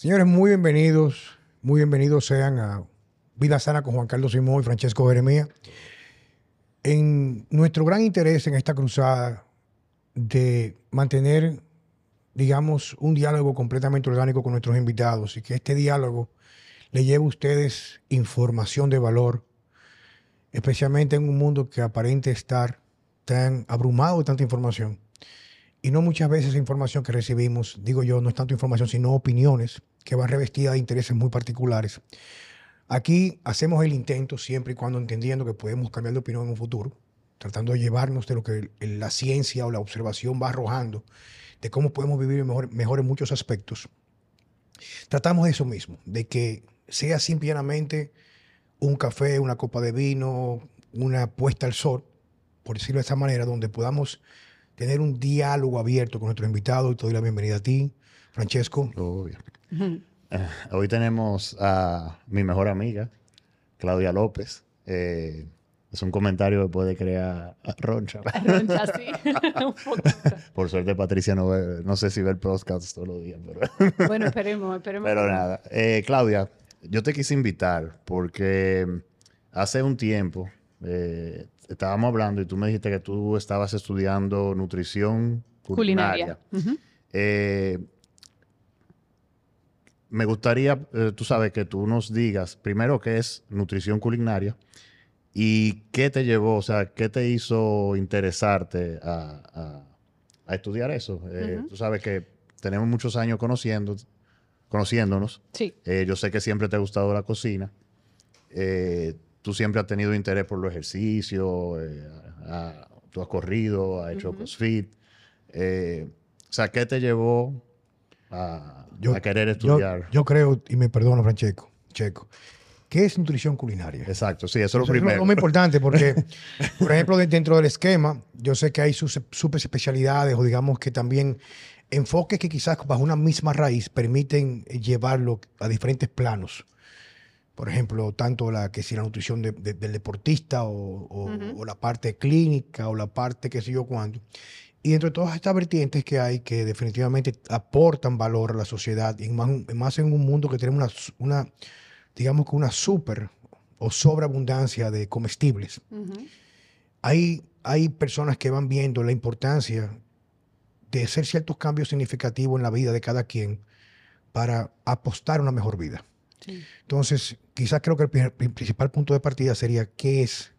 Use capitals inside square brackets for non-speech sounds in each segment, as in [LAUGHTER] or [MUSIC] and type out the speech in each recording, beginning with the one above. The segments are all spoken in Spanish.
Señores, muy bienvenidos, muy bienvenidos sean a Vida Sana con Juan Carlos Simón y Francesco Jeremía. En nuestro gran interés en esta cruzada de mantener, digamos, un diálogo completamente orgánico con nuestros invitados y que este diálogo le lleve a ustedes información de valor, especialmente en un mundo que aparente estar tan abrumado de tanta información. Y no muchas veces esa información que recibimos, digo yo, no es tanto información, sino opiniones que van revestidas de intereses muy particulares. Aquí hacemos el intento siempre y cuando entendiendo que podemos cambiar de opinión en un futuro, tratando de llevarnos de lo que la ciencia o la observación va arrojando, de cómo podemos vivir mejor, mejor en muchos aspectos. Tratamos eso mismo, de que sea simplemente un café, una copa de vino, una puesta al sol, por decirlo de esta manera, donde podamos tener un diálogo abierto con nuestros invitados. Y te doy la bienvenida a ti, Francesco. Obvio. Eh, hoy tenemos a mi mejor amiga, Claudia López. Eh, es un comentario que puede crear roncha. Roncha, sí. [LAUGHS] [LAUGHS] un Por suerte, Patricia no, no sé si ve el podcast todos los días. Pero [LAUGHS] bueno, esperemos, esperemos. Pero nada. Eh, Claudia, yo te quise invitar porque hace un tiempo estábamos hablando y tú me dijiste que tú estabas estudiando nutrición culinaria. culinaria me gustaría, eh, tú sabes, que tú nos digas primero qué es nutrición culinaria y qué te llevó, o sea, qué te hizo interesarte a, estudiar eso. Eh, tú sabes que tenemos muchos años conociendo, conociéndonos. Sí. Eh, yo sé que siempre te ha gustado la cocina. Tú siempre has tenido interés por los ejercicios, tú has corrido, has hecho CrossFit. o sea, ¿qué te llevó a, querer estudiar. Yo, creo, y me perdono, Francesco, Checo, ¿qué es nutrición culinaria? Exacto, sí, eso es lo primero. Es lo muy importante porque, [LAUGHS] por ejemplo, dentro del esquema, yo sé que hay sus super especialidades o digamos que también enfoques que quizás bajo una misma raíz permiten llevarlo a diferentes planos. Por ejemplo, tanto la que si la nutrición del deportista o, la parte clínica o la parte que sé yo cuánto. Y dentro de todas estas vertientes que hay que definitivamente aportan valor a la sociedad, y más, en un mundo que tenemos una, digamos que una super o sobreabundancia de comestibles, hay, hay personas que van viendo la importancia de hacer ciertos cambios significativos en la vida de cada quien para apostar a una mejor vida. Entonces, quizás creo que el principal punto de partida sería qué es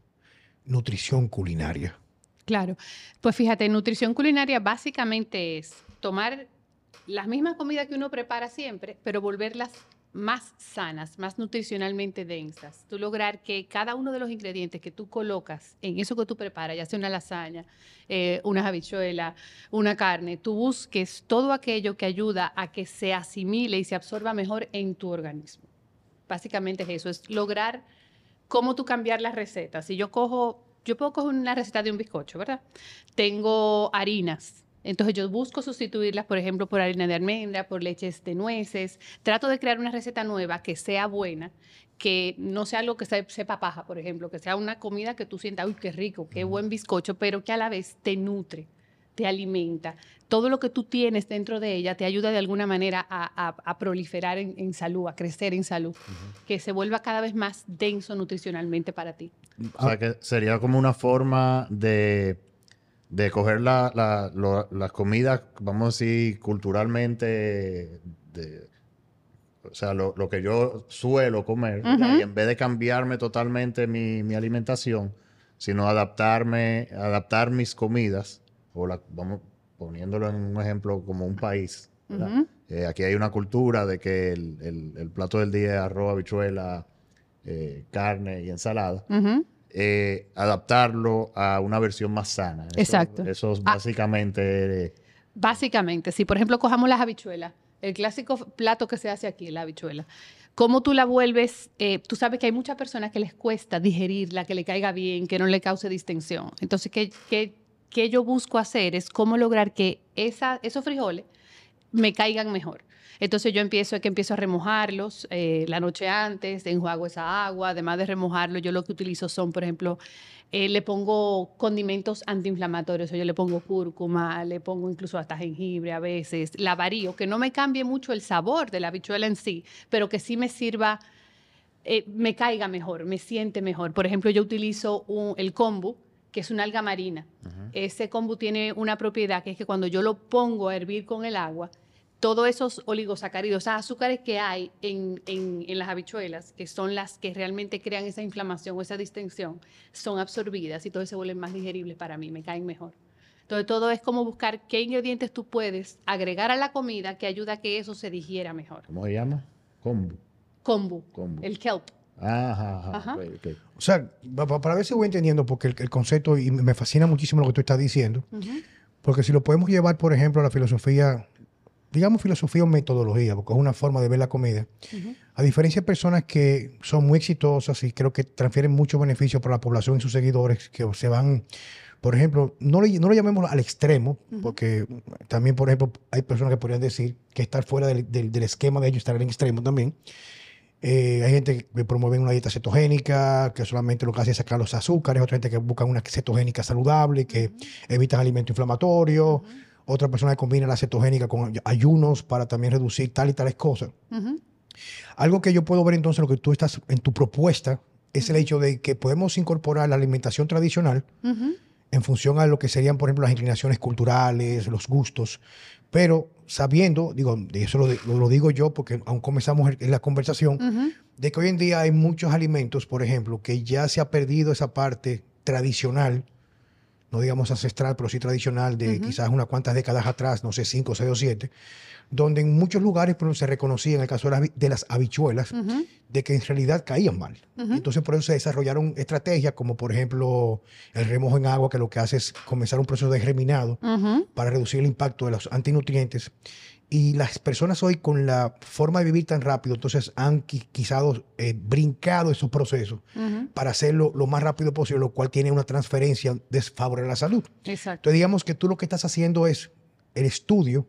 nutrición culinaria. Claro, pues fíjate, nutrición culinaria básicamente es tomar las mismas comidas que uno prepara siempre, pero volverlas más sanas, más nutricionalmente densas. Tú lograr que cada uno de los ingredientes que tú colocas en eso que tú preparas, ya sea una lasaña, eh, unas habichuelas, una carne, tú busques todo aquello que ayuda a que se asimile y se absorba mejor en tu organismo. Básicamente es eso, es lograr cómo tú cambiar las recetas. Si yo cojo yo puedo coger una receta de un bizcocho, ¿verdad? Tengo harinas. Entonces yo busco sustituirlas, por ejemplo, por harina de almendra, por leches de nueces. Trato de crear una receta nueva que sea buena, que no sea algo que sepa paja, por ejemplo, que sea una comida que tú sientas, uy, qué rico, qué buen bizcocho, pero que a la vez te nutre, te alimenta. Todo lo que tú tienes dentro de ella te ayuda de alguna manera a, proliferar en, salud, a crecer en salud, que se vuelva cada vez más denso nutricionalmente para ti. O sea, que sería como una forma de, de coger la, las comidas, vamos a decir, culturalmente, o sea, lo, que yo suelo comer, y en vez de cambiarme totalmente mi, mi, alimentación, sino adaptarme, adaptar mis comidas, vamos poniéndolo en un ejemplo como un país. Eh, aquí hay una cultura de que el, el, plato del día es arroz, habichuela, eh, carne y ensalada. Eh, adaptarlo a una versión más sana. Exacto. Eso es ah. básicamente... básicamente, si por ejemplo cojamos las habichuelas, el clásico plato que se hace aquí, la habichuela. ¿Cómo tú la vuelves? tú sabes que hay muchas personas que les cuesta digerirla, que le caiga bien, que no le cause distensión. Entonces, ¿qué, qué, qué yo busco hacer? Es cómo lograr que esa, esos frijoles me caigan mejor. Entonces yo empiezo, que empiezo a remojarlos eh, la noche antes, enjuago esa agua, además de remojarlo, yo lo que utilizo son, por ejemplo, eh, le pongo condimentos antiinflamatorios, yo le pongo cúrcuma, le pongo incluso hasta jengibre a veces, la varío, que no me cambie mucho el sabor de la habichuela en sí, pero que sí me sirva, eh, me caiga mejor, me siente mejor. Por ejemplo, yo utilizo el kombu, que es una alga marina. Ese kombu tiene una propiedad que es que cuando yo lo pongo a hervir con el agua, todos esos oligosacáridos, esos azúcares que hay en, las habichuelas, que son las que realmente crean esa inflamación o esa distensión, son absorbidas y todo se vuelven más digeribles para mí, me caen mejor. Entonces, todo es como buscar qué ingredientes tú puedes agregar a la comida que ayuda a que eso se digiera mejor. ¿Cómo se llama? Kombu. Kombu. El kelp. Ajá, ajá. O sea, para ver si voy entendiendo, porque el, concepto, y me fascina muchísimo lo que tú estás diciendo, porque si lo podemos llevar, por ejemplo, a la filosofía digamos, filosofía o metodología, porque es una forma de ver la comida. A diferencia de personas que son muy exitosas y creo que transfieren muchos beneficios para la población y sus seguidores, que se van, por ejemplo, no, no lo llamemos al extremo, porque también, por ejemplo, hay personas que podrían decir que estar fuera del, esquema de ellos, estar en el extremo también. Eh, hay gente que promueve una dieta cetogénica, que solamente lo que hace es sacar los azúcares, otra gente que busca una cetogénica saludable, que evita alimentos inflamatorios. Otra persona que combina la cetogénica con ayunos para también reducir tal y tales cosas. Algo que yo puedo ver entonces, lo que tú estás en tu propuesta, es el hecho de que podemos incorporar la alimentación tradicional en función a lo que serían, por ejemplo, las inclinaciones culturales, los gustos, pero sabiendo, digo, y eso lo, digo yo porque aún comenzamos en la conversación, de que hoy en día hay muchos alimentos, por ejemplo, que ya se ha perdido esa parte tradicional no digamos ancestral, pero sí tradicional, de quizás unas cuantas décadas atrás, no sé, cinco, seis o siete, donde en muchos lugares se reconocía, en el caso de las, habichuelas, de que en realidad caían mal. Entonces, por eso se desarrollaron estrategias como, por ejemplo, el remojo en agua, que lo que hace es comenzar un proceso de germinado para reducir el impacto de los antinutrientes. Y las personas hoy con la forma de vivir tan rápido, entonces han quizás eh, brincado esos procesos para hacerlo lo más rápido posible, lo cual tiene una transferencia desfavorable a la salud. Exacto. Entonces digamos que tú lo que estás haciendo es el estudio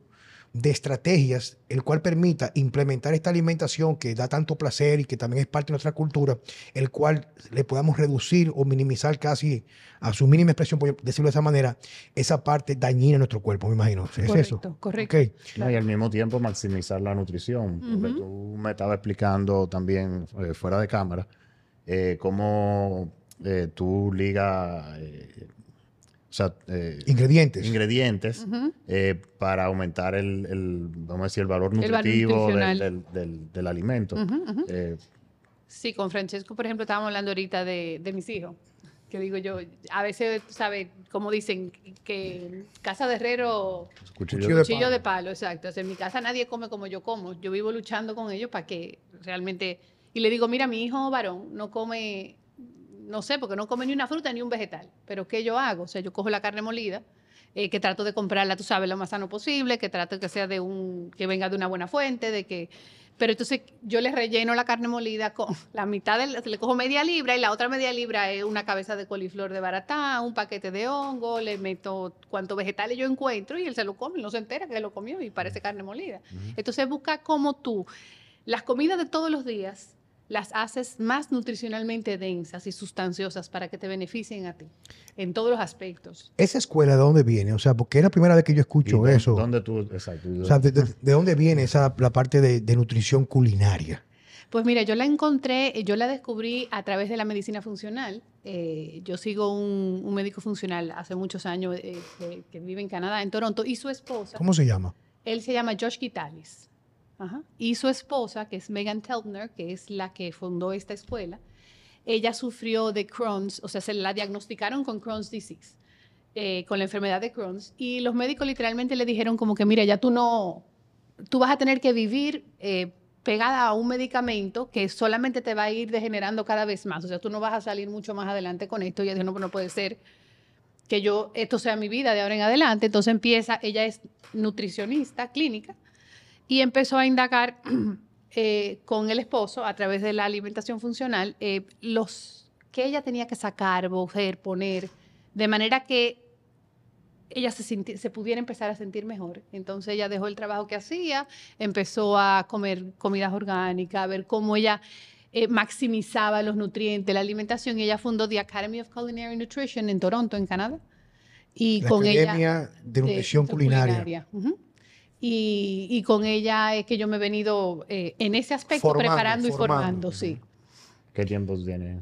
de estrategias, el cual permita implementar esta alimentación que da tanto placer y que también es parte de nuestra cultura, el cual le podamos reducir o minimizar casi a su mínima expresión, por decirlo de esa manera, esa parte dañina en nuestro cuerpo, me imagino. ¿Es correcto, eso? Correcto. y al mismo tiempo maximizar la nutrición, tú me estabas explicando también eh, fuera de cámara eh, cómo eh, tú ligas o sea, eh, ingredientes. Ingredientes eh, para aumentar el, vamos a decir, el valor nutritivo del, alimento. Eh, sí, con Francesco, por ejemplo, estábamos hablando ahorita de, mis hijos. Que digo yo, a veces, ¿sabes? Como dicen, que casa de herrero, cuchillo, de, palo. exacto. en mi casa nadie come como yo como. Yo vivo luchando con ellos para que realmente... Y le digo, mira, mi hijo varón no come no sé, porque no come ni una fruta ni un vegetal. Pero ¿qué yo hago? O sea, yo cojo la carne molida, eh, que trato de comprarla, tú sabes, lo más sano posible, que trato que sea de un, que venga de una buena fuente, de que... Pero entonces yo le relleno la carne molida con [LAUGHS] la mitad, de, le cojo media libra y la otra media libra es una cabeza de coliflor de baratá, un paquete de hongo, le meto cuanto vegetales yo encuentro y él se lo come, no se entera que lo comió y parece carne molida. Entonces busca como tú, las comidas de todos los días, las haces más nutricionalmente densas y sustanciosas para que te beneficien a ti en todos los aspectos. ¿Esa escuela de dónde viene? O sea, porque es la primera vez que yo escucho eso. ¿Dónde tú, exacto. O sea, de, dónde viene esa, la parte de, nutrición culinaria? Pues mira, yo la encontré, yo la descubrí a través de la medicina funcional. Eh, yo sigo un, médico funcional hace muchos años eh, que, vive en Canadá, en Toronto, y su esposa. ¿Cómo se llama? Él se llama Josh Gitalis. Y su esposa, que es Megan Teltner, que es la que fundó esta escuela, ella sufrió de Crohn's, o sea, se la diagnosticaron con Crohn's disease, eh, con la enfermedad de Crohn's, y los médicos literalmente le dijeron como que, mira, ya tú no, tú vas a tener que vivir eh, pegada a un medicamento que solamente te va a ir degenerando cada vez más, o sea, tú no vas a salir mucho más adelante con esto, y ella dijo, no, pues no puede ser que yo, esto sea mi vida de ahora en adelante, entonces empieza, ella es nutricionista clínica, y empezó a indagar [CLEARS THROAT] eh, con el esposo a través de la alimentación funcional eh, los que ella tenía que sacar, bojer, poner, de manera que ella se, sinti- se pudiera empezar a sentir mejor. Entonces ella dejó el trabajo que hacía, empezó a comer comidas orgánicas, a ver cómo ella eh, maximizaba los nutrientes, la alimentación. Y ella fundó The Academy of Culinary Nutrition en Toronto, en Canadá. Y La con ella Academia de de Nutrición Culinaria. Ujú. Y, y con ella es que yo me he venido eh, en ese aspecto Formando, preparando y formando. formando, sí. ¿Qué tiempos tiene?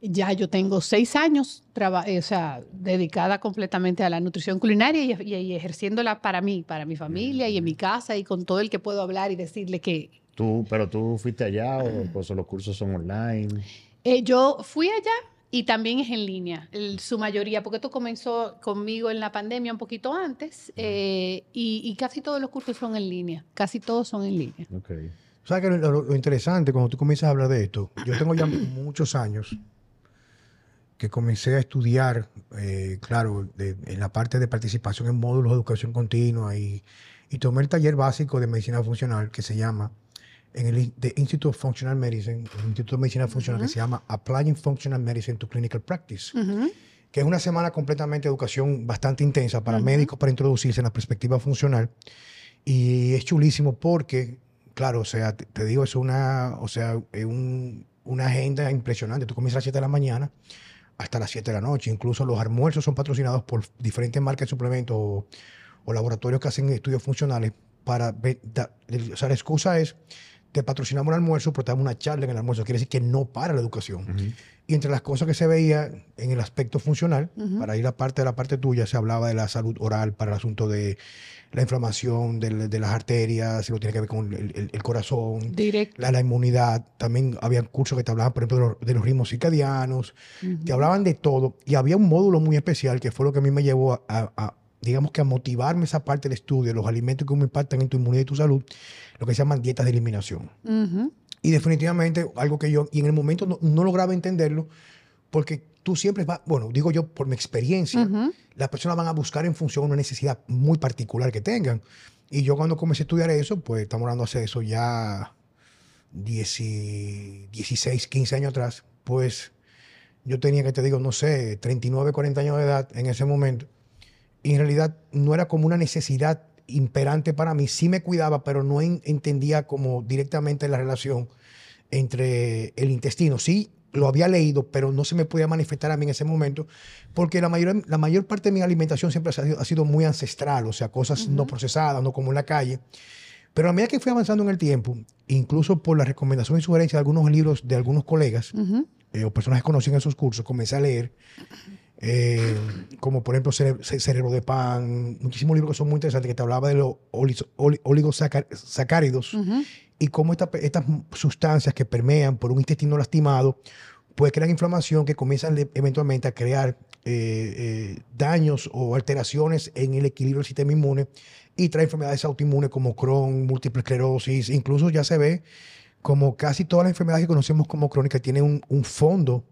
Ya yo tengo seis años traba- eh, o sea, dedicada completamente a la nutrición culinaria y, y- y ejerciéndola para mí, para mi familia y en mi casa y con todo el que puedo hablar y decirle que ¿Tú, ¿Pero tú fuiste allá o pues, los cursos son online? eh, yo fui allá y también es en línea, el- su mayoría, porque esto comenzó conmigo en la pandemia un poquito antes eh, y, y casi todos los cursos son en línea, casi todos son en línea. Ok. ¿Sabes que lo, lo interesante cuando tú comienzas a hablar de esto? Yo tengo ya [COUGHS] muchos años que comencé a estudiar, eh, claro, de- en la parte de participación en módulos de educación continua y, y tomé el taller básico de medicina funcional que se llama, en el the Institute of Functional Medicine, el Instituto de Medicina Funcional que se llama Applying Functional Medicine to Clinical Practice que es una semana completamente de educación bastante intensa para médicos para introducirse en la perspectiva funcional. Y es chulísimo porque, claro, o sea, te, te digo, es una, o sea, es un- una agenda impresionante. Tú comienzas a las 7 de la mañana hasta las 7 de la noche. Incluso los almuerzos son patrocinados por diferentes marcas de suplementos o, o laboratorios que hacen estudios funcionales para ver, da- o sea, la excusa es te patrocinamos un almuerzo, pero te damos una charla en el almuerzo. Quiere decir que no para la educación. Y entre las cosas que se veía en el aspecto funcional, para ir a parte de la parte tuya, se hablaba de la salud oral para el asunto de la inflamación de, las arterias, si lo tiene que ver con el, el- el corazón, la, la inmunidad. También había cursos que te hablaban, por ejemplo, de los, de los ritmos circadianos. Te hablaban de todo. Y había un módulo muy especial que fue lo que a mí me llevó a, digamos que a motivarme esa parte del estudio, los alimentos que me impactan en tu inmunidad y tu salud, lo que se llaman dietas de eliminación. Ujú. Y definitivamente algo que yo, y en el momento no, no lograba entenderlo, porque tú siempre vas, bueno, digo yo por mi experiencia, Ujú. las personas van a buscar en función a una necesidad muy particular que tengan. Y yo cuando comencé a estudiar eso, pues estamos hablando hace eso ya 10 y- 16, 15 años atrás, pues yo tenía que te digo, no sé, 39, 40 años de edad en ese momento. Y en realidad no era como una necesidad imperante para mí. Sí me cuidaba, pero no en- entendía como directamente la relación entre el intestino. Sí, lo había leído, pero no se me podía manifestar a mí en ese momento, porque la mayor, la mayor parte de mi alimentación siempre ha sido, ha sido muy ancestral, o sea, cosas no procesadas, no como en la calle. Pero a medida que fui avanzando en el tiempo, incluso por la recomendación y sugerencia de algunos libros de algunos colegas Ujú. eh, o personas que conocían esos cursos, comencé a leer, eh, como por ejemplo Cere- Ce- Cerebro de Pan, muchísimos libros que son muy interesantes, que te hablaba de los oligosacáridos y cómo esta- estas sustancias que permean por un intestino lastimado, pues crean inflamación que comienzan eventualmente a crear eh, eh, daños o alteraciones en el equilibrio del sistema inmune y trae enfermedades autoinmunes como Crohn, múltiple esclerosis, incluso ya se ve como casi todas las enfermedades que conocemos como crónicas tienen un, un fondo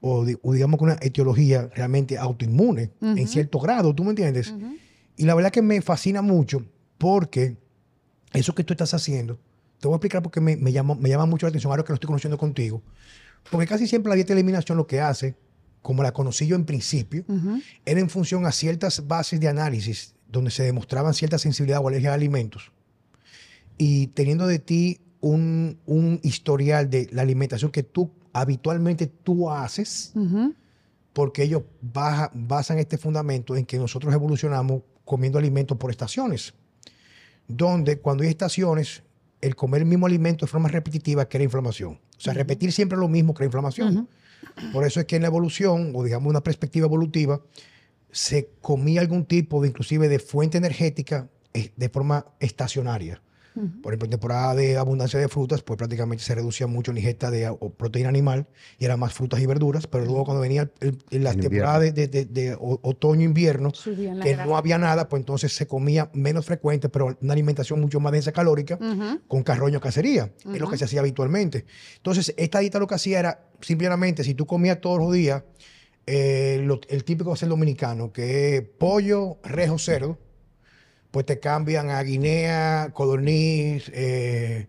o, di- o digamos que una etiología realmente autoinmune en cierto grado, ¿tú me entiendes? Y la verdad que me fascina mucho porque eso que tú estás haciendo, te voy a explicar porque me, me, llama, me llama mucho la atención ahora que lo estoy conociendo contigo. Porque casi siempre la dieta de eliminación lo que hace, como la conocí yo en principio, era en función a ciertas bases de análisis donde se demostraban cierta sensibilidad o alergia a alimentos. Y teniendo de ti un, un historial de la alimentación que tú habitualmente tú haces, porque ellos baja- basan este fundamento en que nosotros evolucionamos comiendo alimentos por estaciones, donde cuando hay estaciones, el comer el mismo alimento de forma repetitiva crea inflamación. O sea, repetir siempre lo mismo crea inflamación. Por eso es que en la evolución, o digamos una perspectiva evolutiva, se comía algún tipo de, inclusive, de fuente energética eh, de forma estacionaria. Por ejemplo, en temporada de abundancia de frutas, pues prácticamente se reducía mucho la ingesta de o proteína animal y eran más frutas y verduras, pero luego cuando venía el- el- la En temporada de, de- de- de o- otoño-invierno, que grasa. no había nada, pues entonces se comía menos frecuente, pero una alimentación mucho más densa calórica, con carroño cacería, es lo que se hacía habitualmente. Entonces, esta dieta lo que hacía era, simplemente, si tú comías todos los días, eh, lo- el típico ser dominicano, que es pollo, rejo, cerdo, pues te cambian a guinea, codorniz, eh,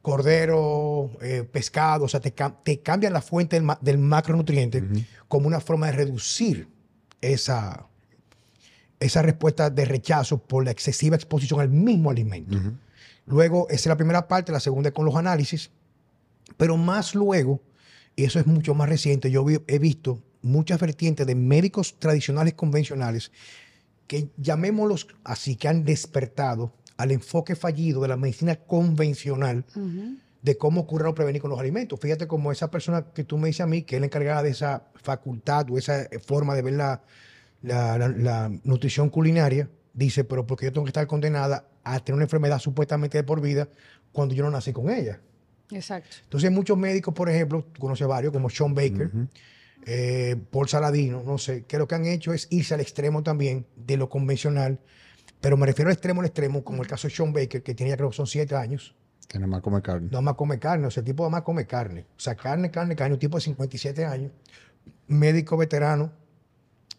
cordero, eh, pescado, o sea, te, te cambian la fuente del, ma- del macronutriente como una forma de reducir esa, esa respuesta de rechazo por la excesiva exposición al mismo alimento. Luego, esa es la primera parte, la segunda es con los análisis, pero más luego, y eso es mucho más reciente, yo he visto muchas vertientes de médicos tradicionales convencionales que llamémoslos así, que han despertado al enfoque fallido de la medicina convencional de cómo curar o prevenir con los alimentos. Fíjate como esa persona que tú me dices a mí, que es la encargada de esa facultad o esa forma de ver la, la, nutrición culinaria, dice, pero porque yo tengo que estar condenada a tener una enfermedad supuestamente de por vida cuando yo no nací con ella. Exacto. Entonces, muchos médicos, por ejemplo, tú conoces varios, como Sean Baker, eh, Paul Saladino, no sé, que lo que han hecho es irse al extremo también de lo convencional, pero me refiero al extremo al extremo, como el caso de Sean Baker, que tiene ya creo que son siete años. Que nada más come carne. Nada más come carne, o sea, el tipo nada más come carne. O sea, carne, carne, carne, un tipo de 57 años, médico veterano,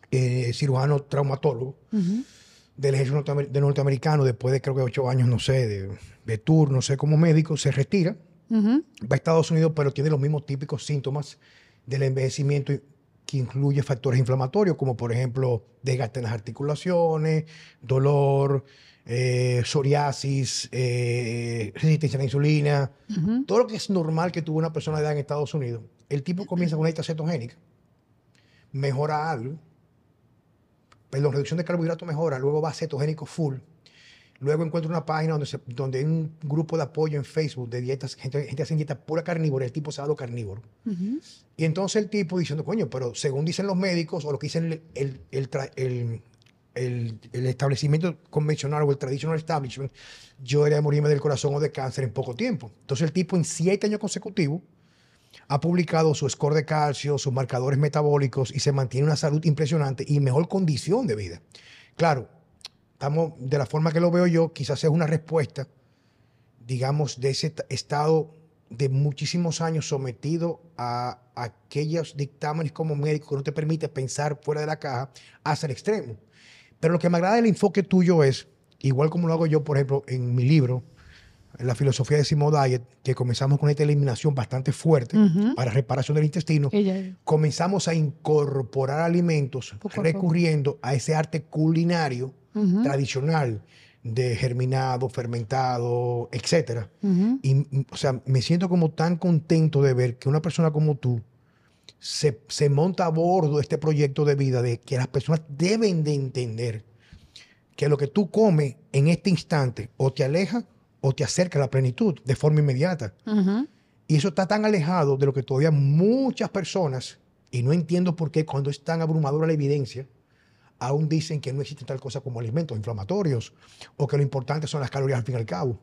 eh, cirujano traumatólogo del ejército de norteamericano, después de creo que ocho años, no sé, de, de tour, no sé, como médico, se retira, va a Estados Unidos, pero tiene los mismos típicos síntomas del envejecimiento que incluye factores inflamatorios, como por ejemplo desgaste en las articulaciones, dolor, eh, psoriasis, eh, resistencia a la insulina, todo lo que es normal que tuvo una persona de edad en Estados Unidos. El tipo comienza con una dieta cetogénica, mejora algo, perdón, reducción de carbohidratos mejora, luego va a cetogénico full, Luego encuentro una página donde, donde hay un grupo de apoyo en Facebook de dietas, gente, gente hace dieta pura carnívora, el tipo se ha dado carnívoro. Y entonces el tipo diciendo, coño, pero según dicen los médicos o lo que dicen el, el, el, establecimiento convencional o el traditional establishment, yo era de morirme del corazón o de cáncer en poco tiempo. Entonces el tipo en siete años consecutivos ha publicado su score de calcio, sus marcadores metabólicos y se mantiene una salud impresionante y mejor condición de vida. Claro, estamos, de la forma que lo veo yo, quizás es una respuesta, digamos, de ese estado de muchísimos años sometido a, aquellos dictámenes como médico que no te permite pensar fuera de la caja hacia el extremo. Pero lo que me agrada del enfoque tuyo es, igual como lo hago yo, por ejemplo, en mi libro, en la filosofía de Simo Diet, que comenzamos con esta eliminación bastante fuerte para reparación del intestino, comenzamos a incorporar alimentos recurriendo a ese arte culinario tradicional de germinado, fermentado, etc. Y, o sea, me siento como tan contento de ver que una persona como tú se, monta a bordo de este proyecto de vida, de que las personas deben de entender que lo que tú comes en este instante o te aleja o te acerca a la plenitud de forma inmediata. Y eso está tan alejado de lo que todavía muchas personas, y no entiendo por qué cuando es tan abrumadora la evidencia, aún dicen que no existe tal cosa como alimentos inflamatorios o que lo importante son las calorías al fin y al cabo.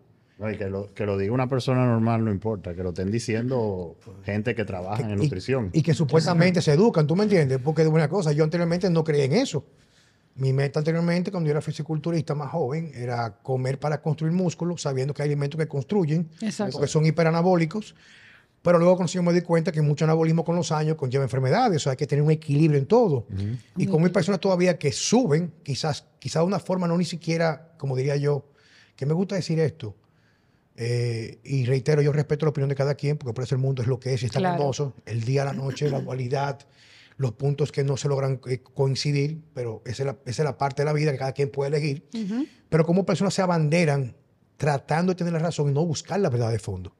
que, lo, que lo diga una persona normal no importa, que lo estén diciendo gente que trabaja en nutrición. Y que supuestamente se educan, ¿tú me entiendes? Porque de una cosa, yo anteriormente no creía en eso. Mi meta anteriormente, cuando yo era fisiculturista más joven, era comer para construir músculos, sabiendo que hay alimentos que construyen, porque son hiperanabólicos. Pero luego yo me di cuenta que mucho anabolismo con los años conlleva enfermedades, o sea, hay que tener un equilibrio en todo. Y como hay personas todavía que suben, quizás, quizás de una forma no ni siquiera, como diría yo, que me gusta decir esto, eh, y reitero, yo respeto la opinión de cada quien, porque por eso el mundo es lo que es y está hermoso, el día, la noche, la dualidad, los puntos que no se logran eh, coincidir, pero esa es, la, esa es, la, parte de la vida que cada quien puede elegir. Pero como personas se abanderan tratando de tener la razón y no buscar la verdad de fondo.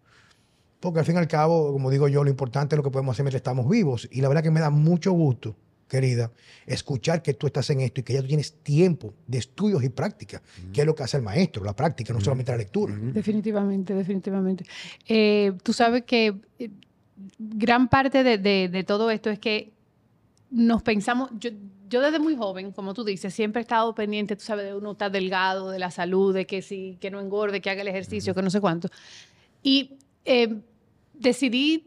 Porque al fin y al cabo, como digo yo, lo importante es lo que podemos hacer mientras estamos vivos. Y la verdad que me da mucho gusto, querida, escuchar que tú estás en esto y que ya tú tienes tiempo de estudios y práctica, que es lo que hace el maestro, la práctica, no solamente la lectura. Definitivamente, definitivamente. Eh, tú sabes que eh, gran parte de, todo esto es que nos pensamos, yo, yo desde muy joven, como tú dices, siempre he estado pendiente, tú sabes, de uno estar delgado, de la salud, de que sí, que no engorde, que haga el ejercicio, que no sé cuánto. Y eh, decidí,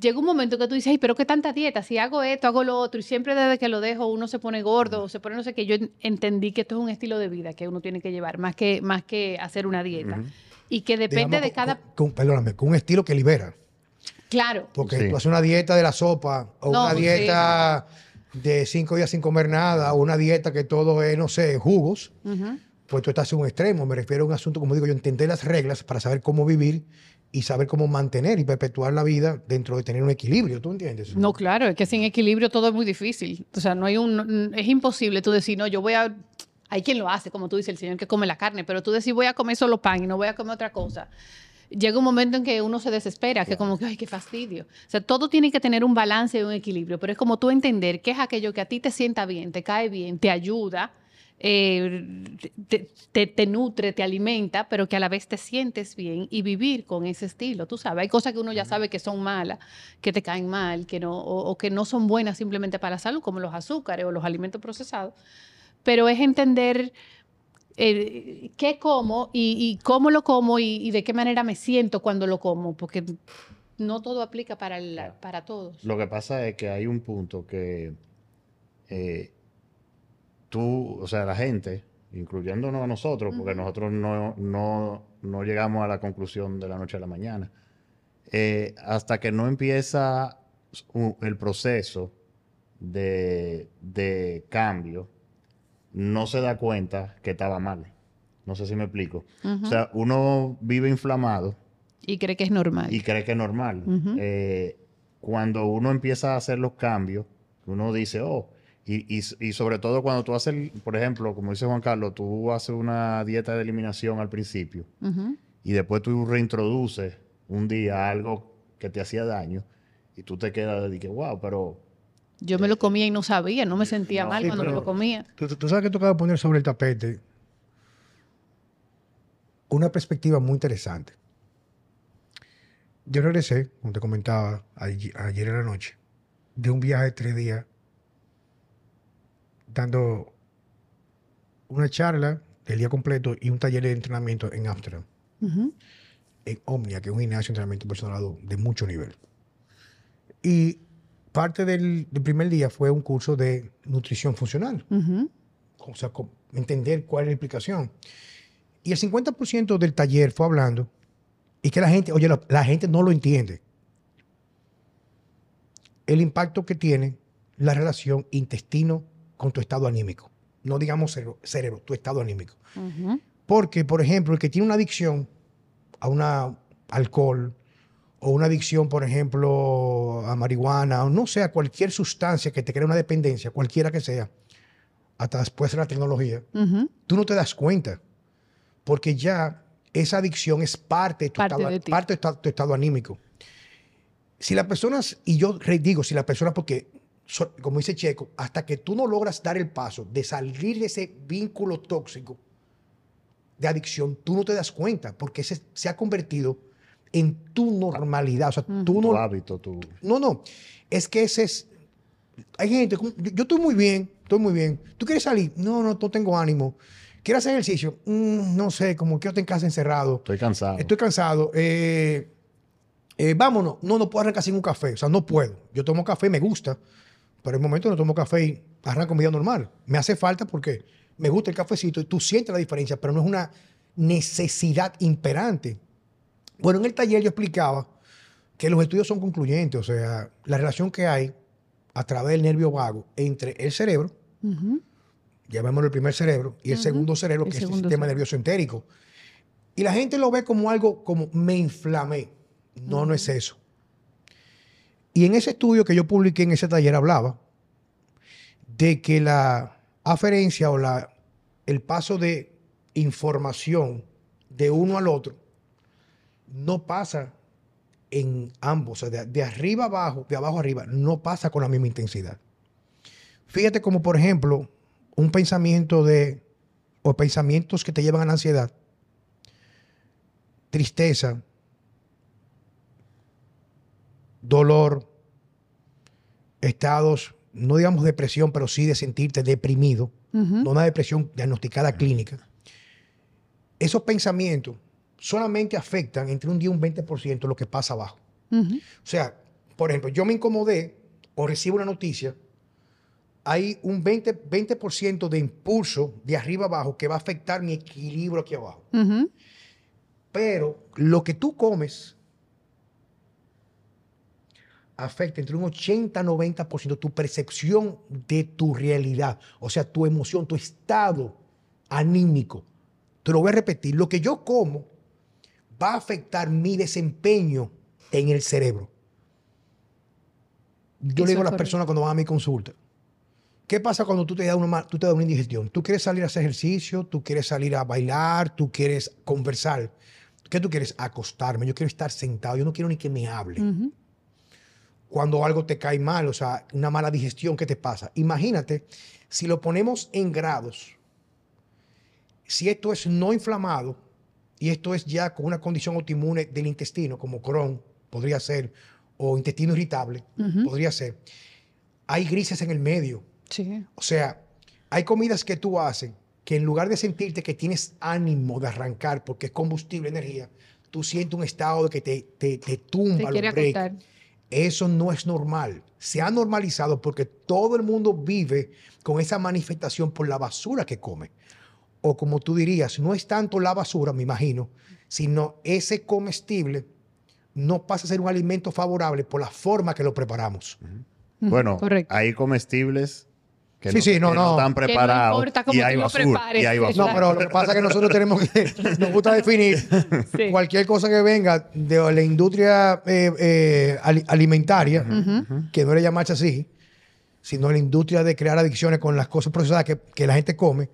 llega un momento que tú dices, ay, pero qué tanta dieta, si hago esto, hago lo otro, y siempre desde que lo dejo uno se pone gordo, o se pone no sé qué, yo entendí que esto es un estilo de vida que uno tiene que llevar, más que, más que hacer una dieta. Y que depende de cada... perdóname, con un estilo que libera. Claro. Porque tú haces una dieta de la sopa, o una dieta de cinco días sin comer nada, o una dieta que todo es, no sé, jugos, pues tú estás en un extremo. Me refiero a un asunto, como digo, yo entender las reglas para saber cómo vivir y saber cómo mantener y perpetuar la vida dentro de tener un equilibrio, ¿tú entiendes? No, claro, es que sin equilibrio todo es muy difícil. O sea, no hay un, es imposible tú decir, no, yo voy a Hay quien lo hace, como tú dices, el señor que come la carne, pero tú decís voy a comer solo pan y no voy a comer otra cosa. Llega un momento en que uno se desespera, que como que, ay, qué fastidio. O sea, todo tiene que tener un balance y un equilibrio, pero es como tú entender qué es aquello que a ti te sienta bien, te cae bien, te ayuda, eh, te, te- te nutre, te alimenta, pero que a la vez te sientes bien y vivir con ese estilo. Tú sabes, hay cosas que uno ya sabe que son malas, que te caen mal, que no, o, o que no son buenas simplemente para la salud, como los azúcares o los alimentos procesados. Pero es entender eh, qué como y, y cómo lo como y, y de qué manera me siento cuando lo como, porque no todo aplica para, el- para todos. Lo que pasa es que hay un punto que eh, tú, o sea, la gente, incluyéndonos a nosotros, porque nosotros no, no, no llegamos a la conclusión de la noche a la mañana, eh, hasta que no empieza el proceso de, de cambio, no se da cuenta que estaba mal. No sé si me explico. O sea, uno vive inflamado y cree que es normal. y cree que es normal. Eh, cuando uno empieza a hacer los cambios, uno dice, oh, y, y, y sobre todo cuando tú haces, por ejemplo, como dice Juan Carlos, tú haces una dieta de eliminación al principio y después tú reintroduces un día algo que te hacía daño y tú te quedas de que, wow, pero Yo me lo comía y no sabía, no me sentía No, mal sí, cuando me lo comía. Tú sabes que tú acabas de poner sobre el tapete una perspectiva muy interesante. Yo regresé, como te comentaba ayer, ayer en la noche, de un viaje de tres días, dando una charla del día completo y un taller de entrenamiento en Amsterdam, en Omnia, que es un gimnasio de entrenamiento personalizado de mucho nivel. Y parte del, del primer día fue un curso de nutrición funcional o sea, entender cuál es la implicación. Y el 50% del taller fue hablando y que la gente, oye, la, la gente no lo entiende. El impacto que tiene la relación intestino con tu estado anímico. No digamos cerebro, cerebro, tu estado anímico. Porque, por ejemplo, el que tiene una adicción a una alcohol o una adicción, por ejemplo, a marihuana o no sé, a cualquier sustancia que te crea una dependencia, cualquiera que sea, hasta después de la tecnología, tú no te das cuenta. Porque ya esa adicción es parte de tu, Parte estado, de ti. parte de tu- tu estado anímico. Si las personas, y yo digo, si las personas, porque, so- como dice Checo, hasta que tú no logras dar el paso de salir de ese vínculo tóxico de adicción, tú no te das cuenta, porque ese se ha convertido en tu normalidad. O sea, tú tu no, hábito, tu... no, no. Es que ese es. Hay gente. Yo, yo estoy muy bien, estoy muy bien. ¿Tú quieres salir? No, no, no tengo ánimo. ¿Quieres hacer ejercicio? Mm, no sé, como quiero estar en casa encerrado. Estoy cansado. Estoy cansado. Eh, eh, vámonos. No, no puedo arrancar sin un café. O sea, no puedo. Yo tomo café, me gusta. Pero en el momento no tomo café y arranco mi vida normal. Me hace falta porque me gusta el cafecito y tú sientes la diferencia, pero no es una necesidad imperante. Bueno, en el taller yo explicaba que los estudios son concluyentes, o sea, la relación que hay a través del nervio vago entre el cerebro, llamémoslo el primer cerebro, y el segundo cerebro, el que es el sistema cerebro. nervioso entérico. Y la gente lo ve como algo como me inflamé. No, no es eso. Y en ese estudio que yo publiqué en ese taller hablaba de que la aferencia o la, el paso de información de uno al otro no pasa en ambos, o sea, de, de arriba abajo, de abajo arriba, no pasa con la misma intensidad. Fíjate como, por ejemplo, un pensamiento de, o pensamientos que te llevan a la ansiedad, tristeza, dolor, estados, no digamos depresión, pero sí de sentirte deprimido, no una depresión diagnosticada clínica. Esos pensamientos solamente afectan entre un 10 y un 20% lo que pasa abajo. O sea, por ejemplo, yo me incomodé o recibo una noticia, hay un 20%, 20 de impulso de arriba abajo que va a afectar mi equilibrio aquí abajo. Pero lo que tú comes afecta entre un 80 y 90% tu percepción de tu realidad, o sea, tu emoción, tu estado anímico. Te lo voy a repetir, lo que yo como va a afectar mi desempeño en el cerebro. Yo le digo a las personas cuando van a mi consulta, ¿Qué pasa cuando tú te, das una, tú te das una indigestión? Tú quieres salir a hacer ejercicio, tú quieres salir a bailar, tú quieres conversar. ¿Qué tú quieres? Acostarme. Yo quiero estar sentado. Yo no quiero ni que me hable. Cuando algo te cae mal, o sea, una mala digestión, ¿qué te pasa? Imagínate, si lo ponemos en grados, si esto es no inflamado y esto es ya con una condición autoinmune del intestino, como Crohn, podría ser, o intestino irritable, podría ser, hay grises en el medio. Sí. O sea, hay comidas que tú haces que en lugar de sentirte que tienes ánimo de arrancar porque es combustible, energía, tú sientes un estado de que te, te, te tumba Te los. Eso no es normal. Se ha normalizado porque todo el mundo vive con esa manifestación por la basura que come. O como tú dirías, no es tanto la basura, me imagino, sino ese comestible no pasa a ser un alimento favorable por la forma que lo preparamos. Bueno, correcto. hay comestibles que, Sí, sí, no, que no. están Que no preparados importa cómo y hay basura. prepares. Y hay No, basura. No, pero lo que pasa es que nosotros tenemos que, [LAUGHS] nos gusta definir Sí. cualquier cosa que venga de la industria eh, eh, ali- alimentaria, que no le llamarse así, sino la industria de crear adicciones con las cosas procesadas que, que la gente come,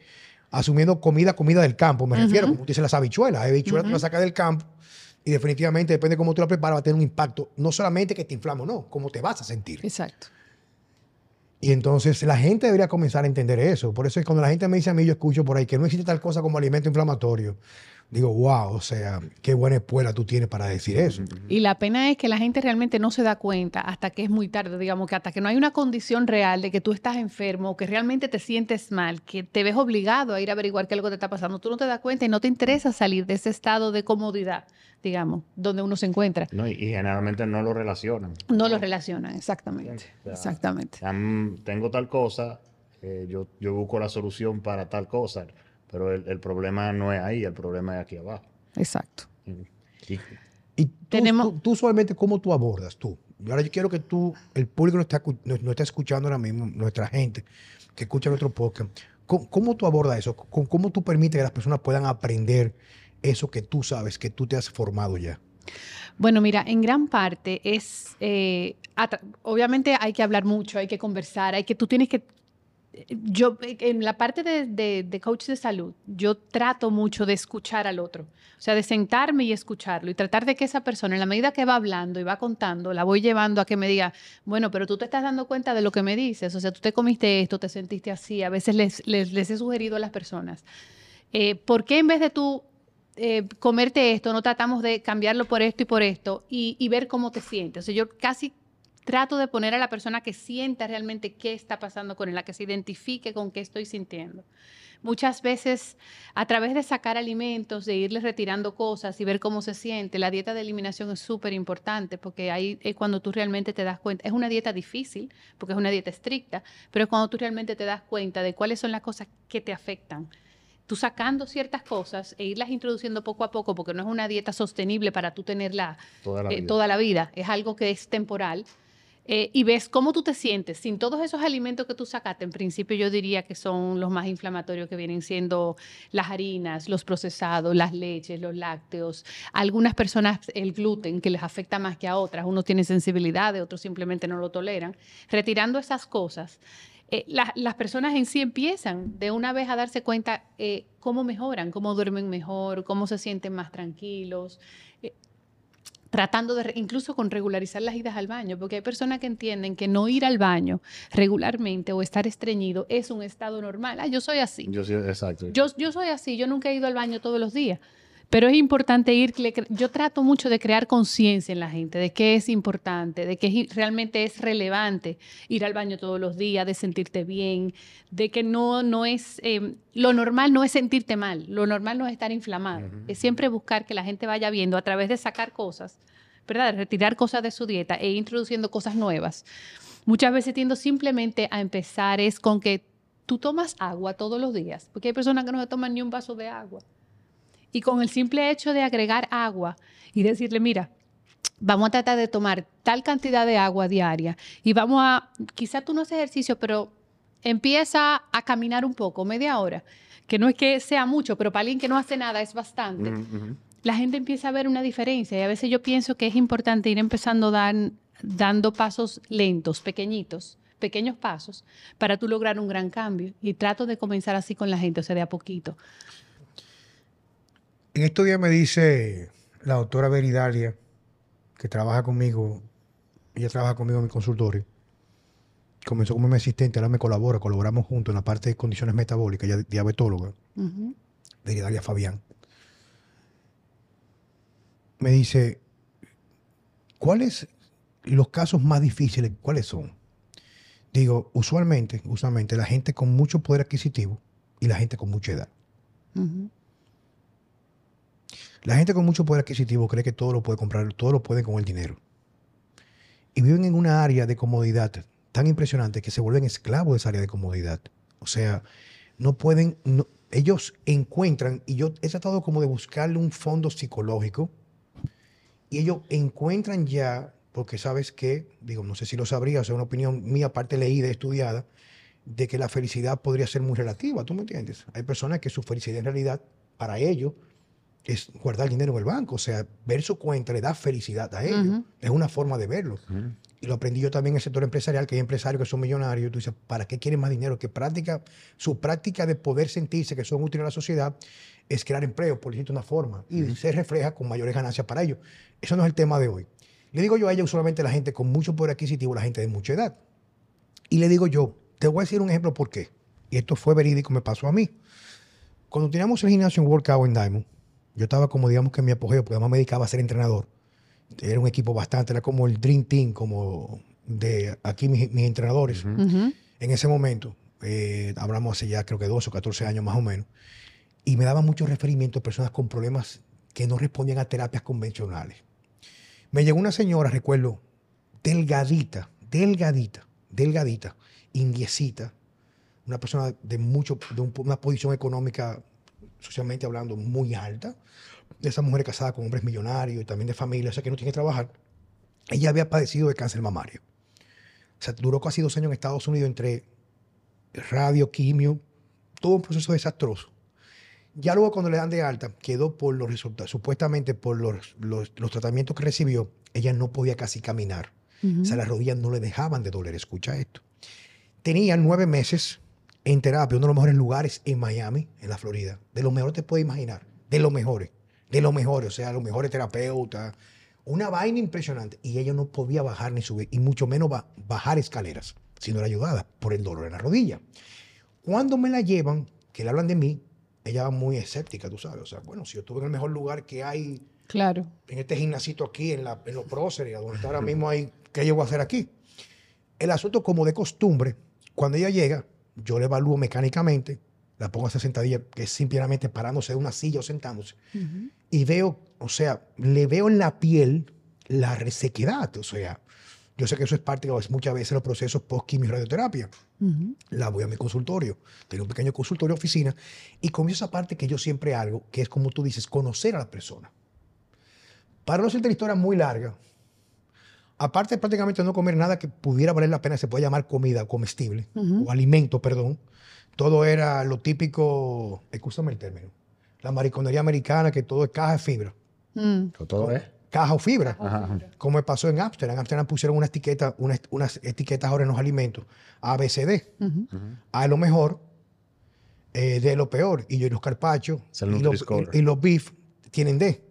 asumiendo comida, comida del campo. Me refiero, como tú dices, las habichuelas. Hay habichuelas tú las sacas del campo y definitivamente, depende de cómo tú la preparas, va a tener un impacto, no solamente que te inflama o no, cómo te vas a sentir. Exacto. Y entonces la gente debería comenzar a entender eso. Por eso es cuando la gente me dice a mí, yo escucho por ahí que no existe tal cosa como alimento inflamatorio. Digo, wow, o sea, qué buena espuela tú tienes para decir eso. Y la pena es que la gente realmente no se da cuenta hasta que es muy tarde, digamos que hasta que no hay una condición real de que tú estás enfermo, que realmente te sientes mal, que te ves obligado a ir a averiguar qué es lo que te está pasando, tú no te das cuenta y no te interesa salir de ese estado de comodidad, digamos, donde uno se encuentra. No, y, y generalmente no lo relacionan. No lo relacionan, exactamente. O sea, Exactamente. Tengo tal cosa, eh, yo, yo busco la solución para tal cosa, pero el, el problema no es ahí, el problema es aquí abajo. Exacto. Y- Y tú, Tenemos- tú, tú usualmente, ¿cómo tú abordas tú? Y ahora yo quiero que tú, el público no está, escu- no, no está escuchando ahora mismo, nuestra gente que escucha nuestro podcast, ¿cómo, cómo tú abordas eso? ¿Cómo, cómo tú permites que las personas puedan aprender eso que tú sabes, que tú te has formado ya? Bueno, mira, en gran parte es, eh, obviamente hay que hablar mucho, hay que conversar, hay que, tú tienes que, yo en la parte de, de- de coach de salud, yo trato mucho de escuchar al otro, o sea, de sentarme y escucharlo y tratar de que esa persona, en la medida que va hablando y va contando, la voy llevando a que me diga, bueno, pero tú te estás dando cuenta de lo que me dices, o sea, tú te comiste esto, te sentiste así, a veces les, les, les he sugerido a las personas, eh, ¿por qué en vez de tú eh, comerte esto, no tratamos de cambiarlo por esto y por esto y, y ver cómo te sientes. O sea, yo casi trato de poner a la persona que sienta realmente qué está pasando con él, la que se identifique con qué estoy sintiendo. Muchas veces, a través de sacar alimentos, de irles retirando cosas y ver cómo se siente, la dieta de eliminación es súper importante porque ahí es cuando tú realmente te das cuenta. Es una dieta difícil porque es una dieta estricta, pero es cuando tú realmente te das cuenta de cuáles son las cosas que te afectan tú sacando ciertas cosas e irlas introduciendo poco a poco, porque no es una dieta sostenible para tú tenerla Toda la eh, vida. toda la vida, es algo que es temporal. Eh, y ves cómo tú te sientes sin todos esos alimentos que tú sacaste. En principio yo diría que son los más inflamatorios que vienen siendo las harinas, los procesados, las leches, los lácteos. Algunas personas el gluten que les afecta más que a otras. Unos tienen sensibilidad, otros simplemente no lo toleran. Retirando esas cosas, eh, la- las personas en sí empiezan de una vez a darse cuenta eh, cómo mejoran, cómo duermen mejor, cómo se sienten más tranquilos, tratando de, incluso con regularizar las idas al baño, porque hay personas que entienden que no ir al baño regularmente o estar estreñido es un estado normal. Ah, yo soy así. Yo sí, exacto. Yo, yo soy así, yo nunca he ido al baño todos los días. Pero es importante ir, yo trato mucho de crear conciencia en la gente, de qué es importante, de que es- realmente es relevante ir al baño todos los días, de sentirte bien, de que no, no es, eh, lo normal no es sentirte mal, lo normal no es estar inflamado, es siempre buscar que la gente vaya viendo a través de sacar cosas, ¿verdad? De retirar cosas de su dieta e introduciendo cosas nuevas. Muchas veces tiendo simplemente a empezar es con que tú tomas agua todos los días, porque hay personas que no se toman ni un vaso de agua. Y con el simple hecho de agregar agua y decirle, mira, vamos a tratar de tomar tal cantidad de agua diaria y vamos a, quizá tú no haces ejercicio, pero empieza a caminar un poco, media hora, que no es que sea mucho, pero para alguien que no hace nada es bastante la gente empieza a ver una diferencia y a veces yo pienso que es importante ir empezando dan- dando pasos lentos, pequeñitos, pequeños pasos para tú lograr un gran cambio. Y trato de comenzar así con la gente, o sea, de a poquito. En estos días me dice la doctora Veridalia, que trabaja conmigo, ella trabaja conmigo en mi consultorio, comenzó como mi asistente, ahora me colabora, colaboramos juntos en la parte de condiciones metabólicas, ella es diabetóloga. Veridalia Fabián. Me dice, ¿cuáles los casos más difíciles? ¿Cuáles son? Digo, usualmente, usualmente la gente con mucho poder adquisitivo y la gente con mucha edad. La gente con mucho poder adquisitivo cree que todo lo puede comprar, todo lo puede con el dinero. Y viven en una área de comodidad tan impresionante que se vuelven esclavos de esa área de comodidad. O sea, no pueden, ellos encuentran, y yo he tratado como de buscarle un fondo psicológico, y ellos encuentran ya, porque sabes que, digo, no sé si lo sabrías, es una opinión mía, parte leída, estudiada, de que la felicidad podría ser muy relativa, ¿tú me entiendes? Hay personas que su felicidad en realidad, para ellos, es guardar dinero en el banco. O sea, ver su cuenta le da felicidad a ellos. Es una forma de verlo. Y lo aprendí yo también en el sector empresarial, que hay empresarios que son millonarios. Y tú dices, ¿para qué quieren más dinero? Que práctica, su práctica de poder sentirse que son útiles a la sociedad es crear empleo, por decirte una forma. Y se refleja con mayores ganancias para ellos. Eso no es el tema de hoy. Le digo yo a ella usualmente la gente con mucho poder adquisitivo, la gente de mucha edad. Y le digo yo, te voy a decir un ejemplo por qué. Y esto fue verídico, me pasó a mí. Cuando teníamos el gimnasio en Workout en Diamond, yo estaba como, digamos que en mi apogeo, porque además me dedicaba a ser entrenador. Era un equipo bastante, era como el Dream Team, como de aquí mis, mis entrenadores. Ujú. En ese momento, eh, hablamos hace ya creo que 12 o 14 años más o menos, y me daban muchos referimientos a personas con problemas que no respondían a terapias convencionales. Me llegó una señora, recuerdo, delgadita, delgadita, delgadita, indiecita, una persona de mucho, de un- una posición económica, socialmente hablando, muy alta, de esas mujeres casadas con hombres millonarios y también de familia, o sea que no tiene que trabajar. Ella había padecido de cáncer mamario. O sea, duró casi dos años en Estados Unidos entre radio, quimio, todo un proceso desastroso. Ya luego cuando le dan de alta, quedó por los resultados, supuestamente por los, los- los tratamientos que recibió, ella no podía casi caminar. O sea, las rodillas no le dejaban de doler. Escucha esto. Tenía nueve meses en terapia, uno de los mejores lugares en Miami, en la Florida. De los mejores te puedes imaginar. De los mejores. De los mejores. O sea, los mejores terapeutas. Una vaina impresionante. Y ella no podía bajar ni subir, y mucho menos ba- bajar escaleras, sino era ayudada por el dolor en la rodilla. Cuando me la llevan, que le hablan de mí, ella va muy escéptica, tú sabes. O sea, bueno, si yo estuve en el mejor lugar que hay Claro. en este gimnasito aquí, en, la, en los próceres, donde está ahora mismo ahí, ¿qué yo voy a hacer aquí? El asunto, como de costumbre, cuando ella llega, yo le evalúo mecánicamente, la pongo a hacer sentadilla, que es simplemente parándose de una silla o sentándose, Ujú. y veo, o sea, le veo en la piel la resequedad, o sea, yo sé que eso es parte de muchas veces los procesos post-quimio y radioterapia Ujú. la voy a mi consultorio. Tengo un pequeño consultorio oficina y comienzo esa parte que yo siempre hago, que es como tú dices, conocer a la persona. Para no hacerte la historia muy larga, aparte de prácticamente no comer nada que pudiera valer la pena, se puede llamar comida comestible o alimento, perdón, todo era lo típico, escúchame el término, la mariconería americana, que todo es caja de fibra. Mm. Todo es. Caja o fibra Ajá. como me pasó en Amsterdam. En Amsterdam pusieron una etiqueta, unas, unas etiquetas ahora en los alimentos, A, B, C, D. Ujú. A es lo mejor, eh, D es lo peor. Y yo y los carpachos y- y los beef tienen D.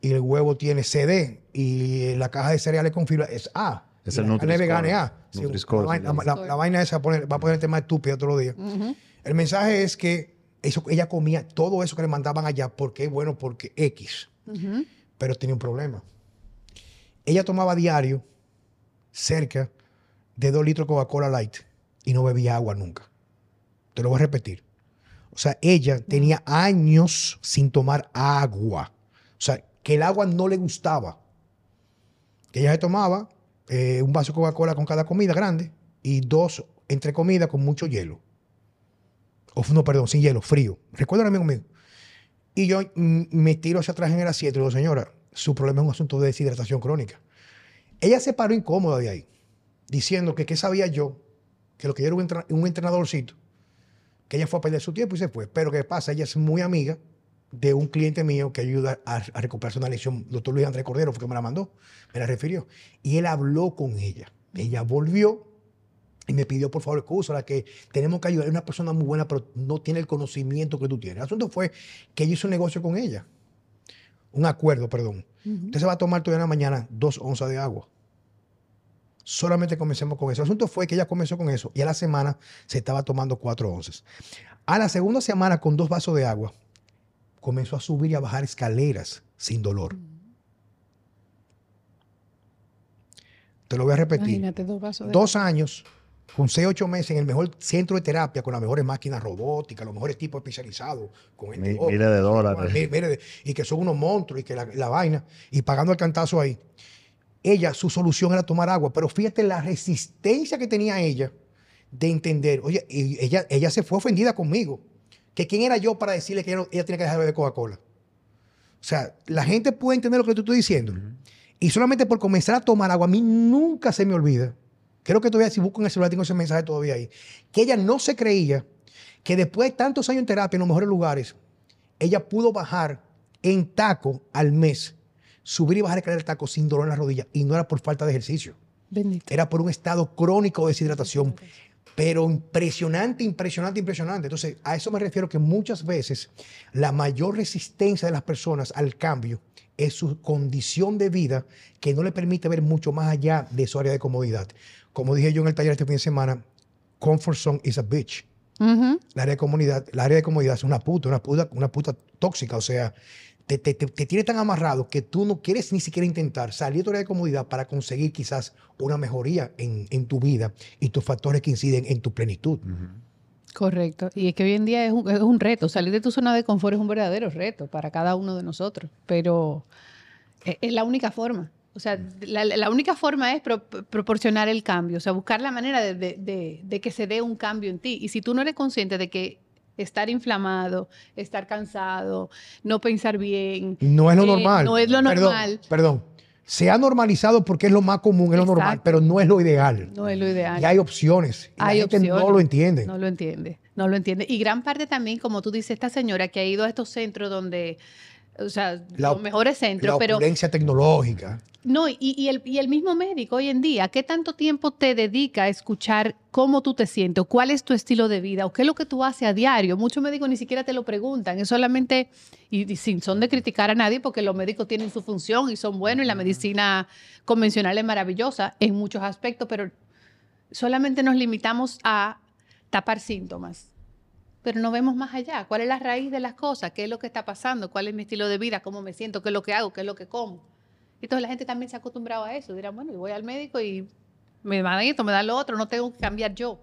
Y el huevo tiene CD. Y la caja de cereales con fibra es A. Es el la vegana es A. Sí, Nutri-Score la, vaina- la- la vaina esa va a poner, va a poner el tema estúpido otro día. Ujú. El mensaje es que eso, ella comía todo eso que le mandaban allá porque es bueno, porque X pero tenía un problema. Ella tomaba diario cerca de dos litros de Coca-Cola Light y no bebía agua nunca. Te lo voy a repetir. O sea, ella tenía años sin tomar agua. O sea, que el agua no le gustaba. Que ella se tomaba eh, un vaso de Coca-Cola con cada comida grande y dos entre comida con mucho hielo. O no, perdón, sin hielo, frío. Recuerda amigo mío. Y yo mm, me tiro hacia atrás en el asiento y digo, señora, su problema es un asunto de deshidratación crónica. Ella se paró incómoda de ahí, diciendo que qué sabía yo, que lo que yo era un entrenadorcito, que ella fue a perder su tiempo y se fue. Pero ¿qué pasa? Ella es muy amiga de un cliente mío que ayuda a, a recuperarse una lesión, doctor Luis Andrés Cordero, fue que me la mandó, me la refirió. Y él habló con ella. Ella volvió Y me pidió, por favor, excusa, la que tenemos que ayudar. Es una persona muy buena, pero no tiene el conocimiento que tú tienes. El asunto fue que yo hice un negocio con ella. Un acuerdo, perdón. Usted se va a tomar todavía en la mañana dos onzas de agua. Solamente comencemos con eso. El asunto fue que ella comenzó con eso y a la semana se estaba tomando cuatro onzas. A la segunda semana, con dos vasos de agua, comenzó a subir y a bajar escaleras sin dolor. Te lo voy a repetir. Imagínate, dos vasos de Dos años, con seis, ocho meses en el mejor centro de terapia, con las mejores máquinas robóticas, los mejores tipos especializados, con Mi- este- miles de dólares. Mi- de- y que son unos monstruos y que la, la vaina, y pagando el cantazo ahí. Ella, su solución era tomar agua, pero fíjate la resistencia que tenía ella de entender. Oye, y ella, ella se fue ofendida conmigo. Que quién era yo para decirle que ella, ella tiene que dejar de beber Coca-Cola. O sea, la gente puede entender lo que te estoy diciendo. Y solamente por comenzar a tomar agua, a mí nunca se me olvida. Creo que todavía, si busco en el celular, tengo ese mensaje todavía ahí. Que ella no se creía que después de tantos años en terapia en los mejores lugares, ella pudo bajar en taco al mes, subir y bajar el el taco sin dolor en la rodilla. Y no era por falta de ejercicio. Bendito. Era por un estado crónico de deshidratación. Pero impresionante, impresionante, impresionante. Entonces, a eso me refiero que muchas veces la mayor resistencia de las personas al cambio es su condición de vida que no le permite ver mucho más allá de su área de comodidad. Como dije yo en el taller este fin de semana, comfort zone is a bitch. Ujú. La área de comunidad, la área de comodidad es una puta, una puta, una puta tóxica. O sea, te, te- te- tiene tan amarrado que tú no quieres ni siquiera intentar salir de tu área de comodidad para conseguir quizás una mejoría en, en tu vida y tus factores que inciden en tu plenitud. Correcto. Y es que hoy en día es un, es un reto. Salir de tu zona de confort es un verdadero reto para cada uno de nosotros. Pero es, es la única forma. O sea, la, la única forma es pro- proporcionar el cambio. O sea, buscar la manera de, de- de- de que se dé un cambio en ti. Y si tú no eres consciente de que estar inflamado, estar cansado, no pensar bien. No es lo eh, normal. No es lo normal. Perdón. Se ha normalizado porque es lo más común, es lo normal, pero no es lo ideal. No es lo ideal. Y hay opciones. Y Hay la gente opciones. no lo entiende. No lo entiende, no lo entiende. Y gran parte también, como tú dices, esta señora que ha ido a estos centros donde, o sea, La los mejores centros, la pero tecnológica. no, y, y el, y el mismo médico hoy en día, ¿qué tanto tiempo te dedica a escuchar cómo tú te sientes, o cuál es tu estilo de vida, o qué es lo que tú haces a diario? Muchos médicos ni siquiera te lo preguntan, es solamente, y, y sin son de criticar a nadie, porque los médicos tienen su función y son buenos, y la medicina convencional es maravillosa en muchos aspectos, pero solamente nos limitamos a tapar síntomas. Pero no vemos más allá. ¿Cuál es la raíz de las cosas? ¿Qué es lo que está pasando? ¿Cuál es mi estilo de vida? ¿Cómo me siento? ¿Qué es lo que hago? ¿Qué es lo que como? Entonces la gente también se ha acostumbrado a eso. Dirán, bueno, yo voy al médico y me dan esto, me dan lo otro, no tengo que cambiar yo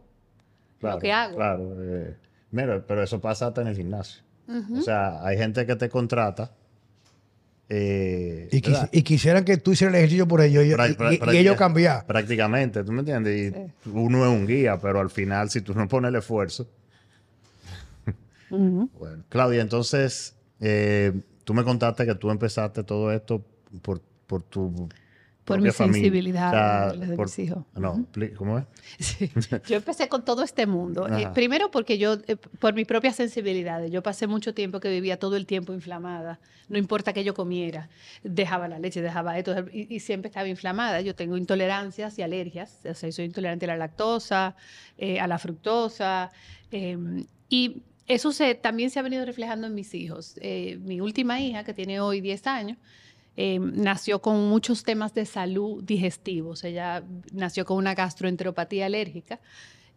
lo que hago. Claro. eh, mira, pero eso pasa hasta en el gimnasio. O sea, hay gente que te contrata. eh, Y, quis- ¿verdad? y quisieran que tú hicieras el ejercicio por ellos y, Pra- y- pra- y- pra- y ellos cambiar. Prácticamente, ¿tú me entiendes? Y uno es un guía, pero al final, si tú no pones el esfuerzo. Bueno, Claudia, entonces, eh, tú me contaste que tú empezaste todo esto por, por tu. Por mi sensibilidad, O sea, la de por- mis hijos. No, ¿cómo es? [LAUGHS] Sí. Yo empecé con todo este mundo. Eh, primero porque yo, eh, por mi propia sensibilidad, yo pasé mucho tiempo que vivía todo el tiempo inflamada. No importa que yo comiera, dejaba la leche, dejaba esto, y, y siempre estaba inflamada. Yo tengo intolerancias y alergias. O sea, soy intolerante a la lactosa, eh, a la fructosa. eh, y eso se, también se ha venido reflejando en mis hijos. Eh, mi última hija, que tiene hoy 10 años, eh, nació con muchos temas de salud digestivos. Ella nació con una gastroenteropatía alérgica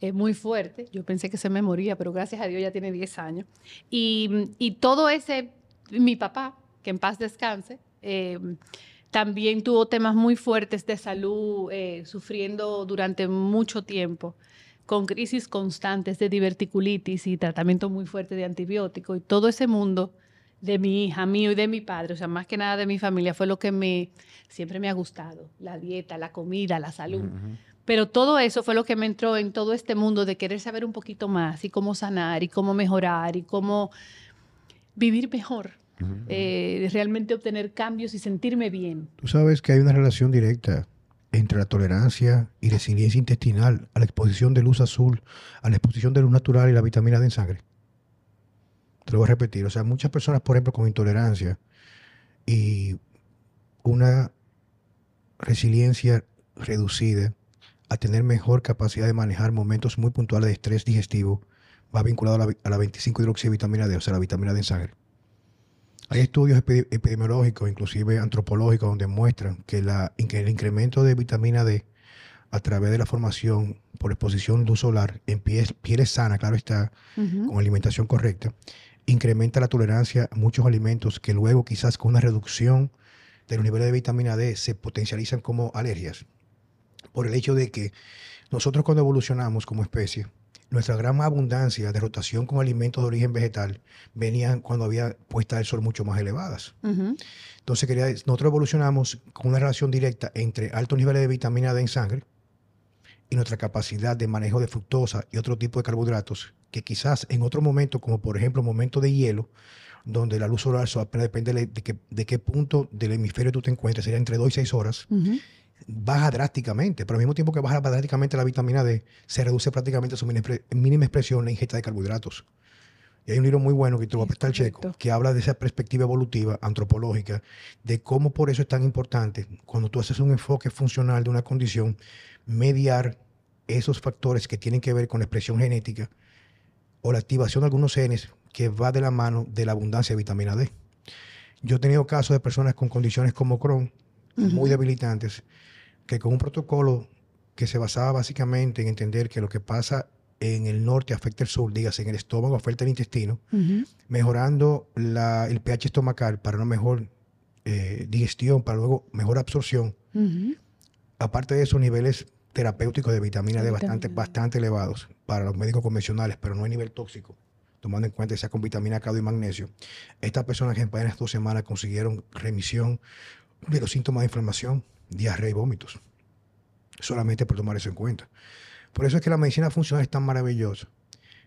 eh, muy fuerte. Yo pensé que se me moría, pero gracias a Dios ya tiene 10 años. Y, y todo ese, mi papá, que en paz descanse, eh, también tuvo temas muy fuertes de salud, sufriendo durante mucho tiempo, con crisis constantes de diverticulitis y tratamiento muy fuerte de antibióticos. Y todo ese mundo de mi hija, mío y de mi padre, o sea, más que nada de mi familia, fue lo que me siempre me ha gustado, la dieta, la comida, la salud. Pero todo eso fue lo que me entró en todo este mundo de querer saber un poquito más y cómo sanar y cómo mejorar y cómo vivir mejor, eh, realmente obtener cambios y sentirme bien. Tú sabes que hay una relación directa entre la tolerancia y resiliencia intestinal a la exposición de luz azul, a la exposición de luz natural y la vitamina D en sangre. Te lo voy a repetir. O sea, muchas personas, por ejemplo, con intolerancia y una resiliencia reducida a tener mejor capacidad de manejar momentos muy puntuales de estrés digestivo va vinculado a la, a la 25 hidroxivitamina D, o sea, la vitamina D en sangre. Hay estudios epi- epidemiológicos, inclusive antropológicos, donde muestran que, la, que el incremento de vitamina D a través de la formación por exposición luz solar en pieles, pieles sanas, claro está, con alimentación correcta, incrementa la tolerancia a muchos alimentos que luego quizás con una reducción de los niveles de vitamina D se potencializan como alergias. Por el hecho de que nosotros cuando evolucionamos como especie, nuestra gran abundancia de rotación con alimentos de origen vegetal venían cuando había puesta del sol mucho más elevadas. Entonces, quería nosotros evolucionamos con una relación directa entre altos niveles de vitamina D en sangre y nuestra capacidad de manejo de fructosa y otro tipo de carbohidratos, que quizás en otro momento, como por ejemplo momento de hielo, donde la luz solar so- apenas depende de, qué, de qué punto del hemisferio tú te encuentres, sería entre 2 y 6 horas. Baja drásticamente, pero al mismo tiempo que baja drásticamente la vitamina D, se reduce prácticamente su mínima expre- mínima expresión la ingesta de carbohidratos. Y hay un libro muy bueno que te lo voy a Es prestar, Checo, correcto. que habla de esa perspectiva evolutiva, antropológica, de cómo por eso es tan importante, cuando tú haces un enfoque funcional de una condición, mediar esos factores que tienen que ver con la expresión genética o la activación de algunos genes que va de la mano de la abundancia de vitamina D. Yo he tenido casos de personas con condiciones como Crohn, muy debilitantes, que con un protocolo que se basaba básicamente en entender que lo que pasa en el norte afecta el sur, dígase en el estómago afecta el intestino, mejorando la- el pH estomacal para una mejor eh, digestión, para luego mejor absorción. Aparte de esos niveles terapéuticos de vitamina D bastante, bastante elevados para los médicos convencionales, pero no a nivel tóxico, tomando en cuenta que sea con vitamina K y magnesio. Estas personas que en apenas dos semanas consiguieron remisión de los síntomas de inflamación, diarrea y vómitos, solamente por tomar eso en cuenta. Por eso es que la medicina funcional es tan maravillosa,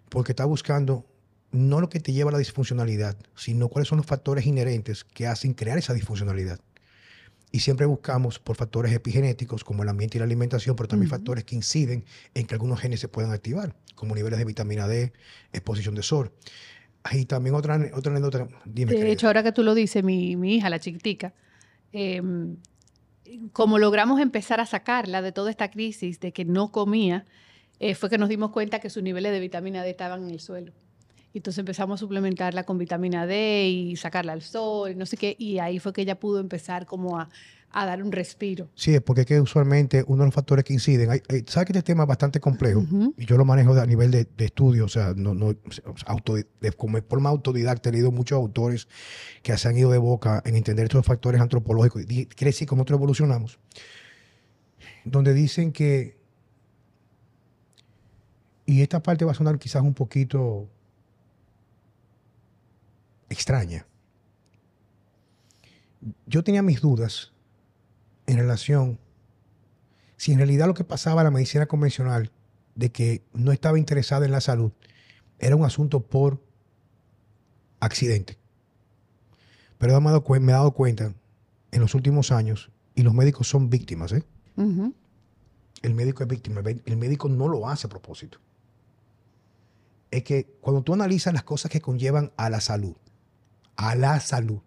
porque está buscando no lo que te lleva a la disfuncionalidad, sino cuáles son los factores inherentes que hacen crear esa disfuncionalidad. Y siempre buscamos por factores epigenéticos como el ambiente y la alimentación, pero también factores que inciden en que algunos genes se puedan activar, como niveles de vitamina D, exposición de sol. Hay también otra, otra anécdota. Dime, De querida. hecho, ahora que tú lo dices, mi, mi hija, la chiquitica, em, como logramos empezar a sacarla de toda esta crisis de que no comía, eh, fue que nos dimos cuenta que sus niveles de vitamina D estaban en el suelo. Entonces empezamos a suplementarla con vitamina D y sacarla al sol, no sé qué, y ahí fue que ella pudo empezar como a, a dar un respiro. Sí, es porque es que usualmente uno de los factores que inciden, hay, hay- sabes que este tema es bastante complejo y yo lo manejo a nivel de, de estudio, o sea, no, no, auto, de, como de forma autodidacta, he leído muchos autores que se han ido de boca en entender estos factores antropológicos. Y quiere decir cómo nosotros evolucionamos, donde dicen que, y esta parte va a sonar quizás un poquito extraña. Yo tenía mis dudas en relación si en realidad lo que pasaba en la medicina convencional de que no estaba interesada en la salud era un asunto por accidente. Pero me he dado, me he dado cuenta en los últimos años, y los médicos son víctimas, ¿eh? El médico es víctima, el médico no lo hace a propósito. Es que cuando tú analizas las cosas que conllevan a la salud, a la salud,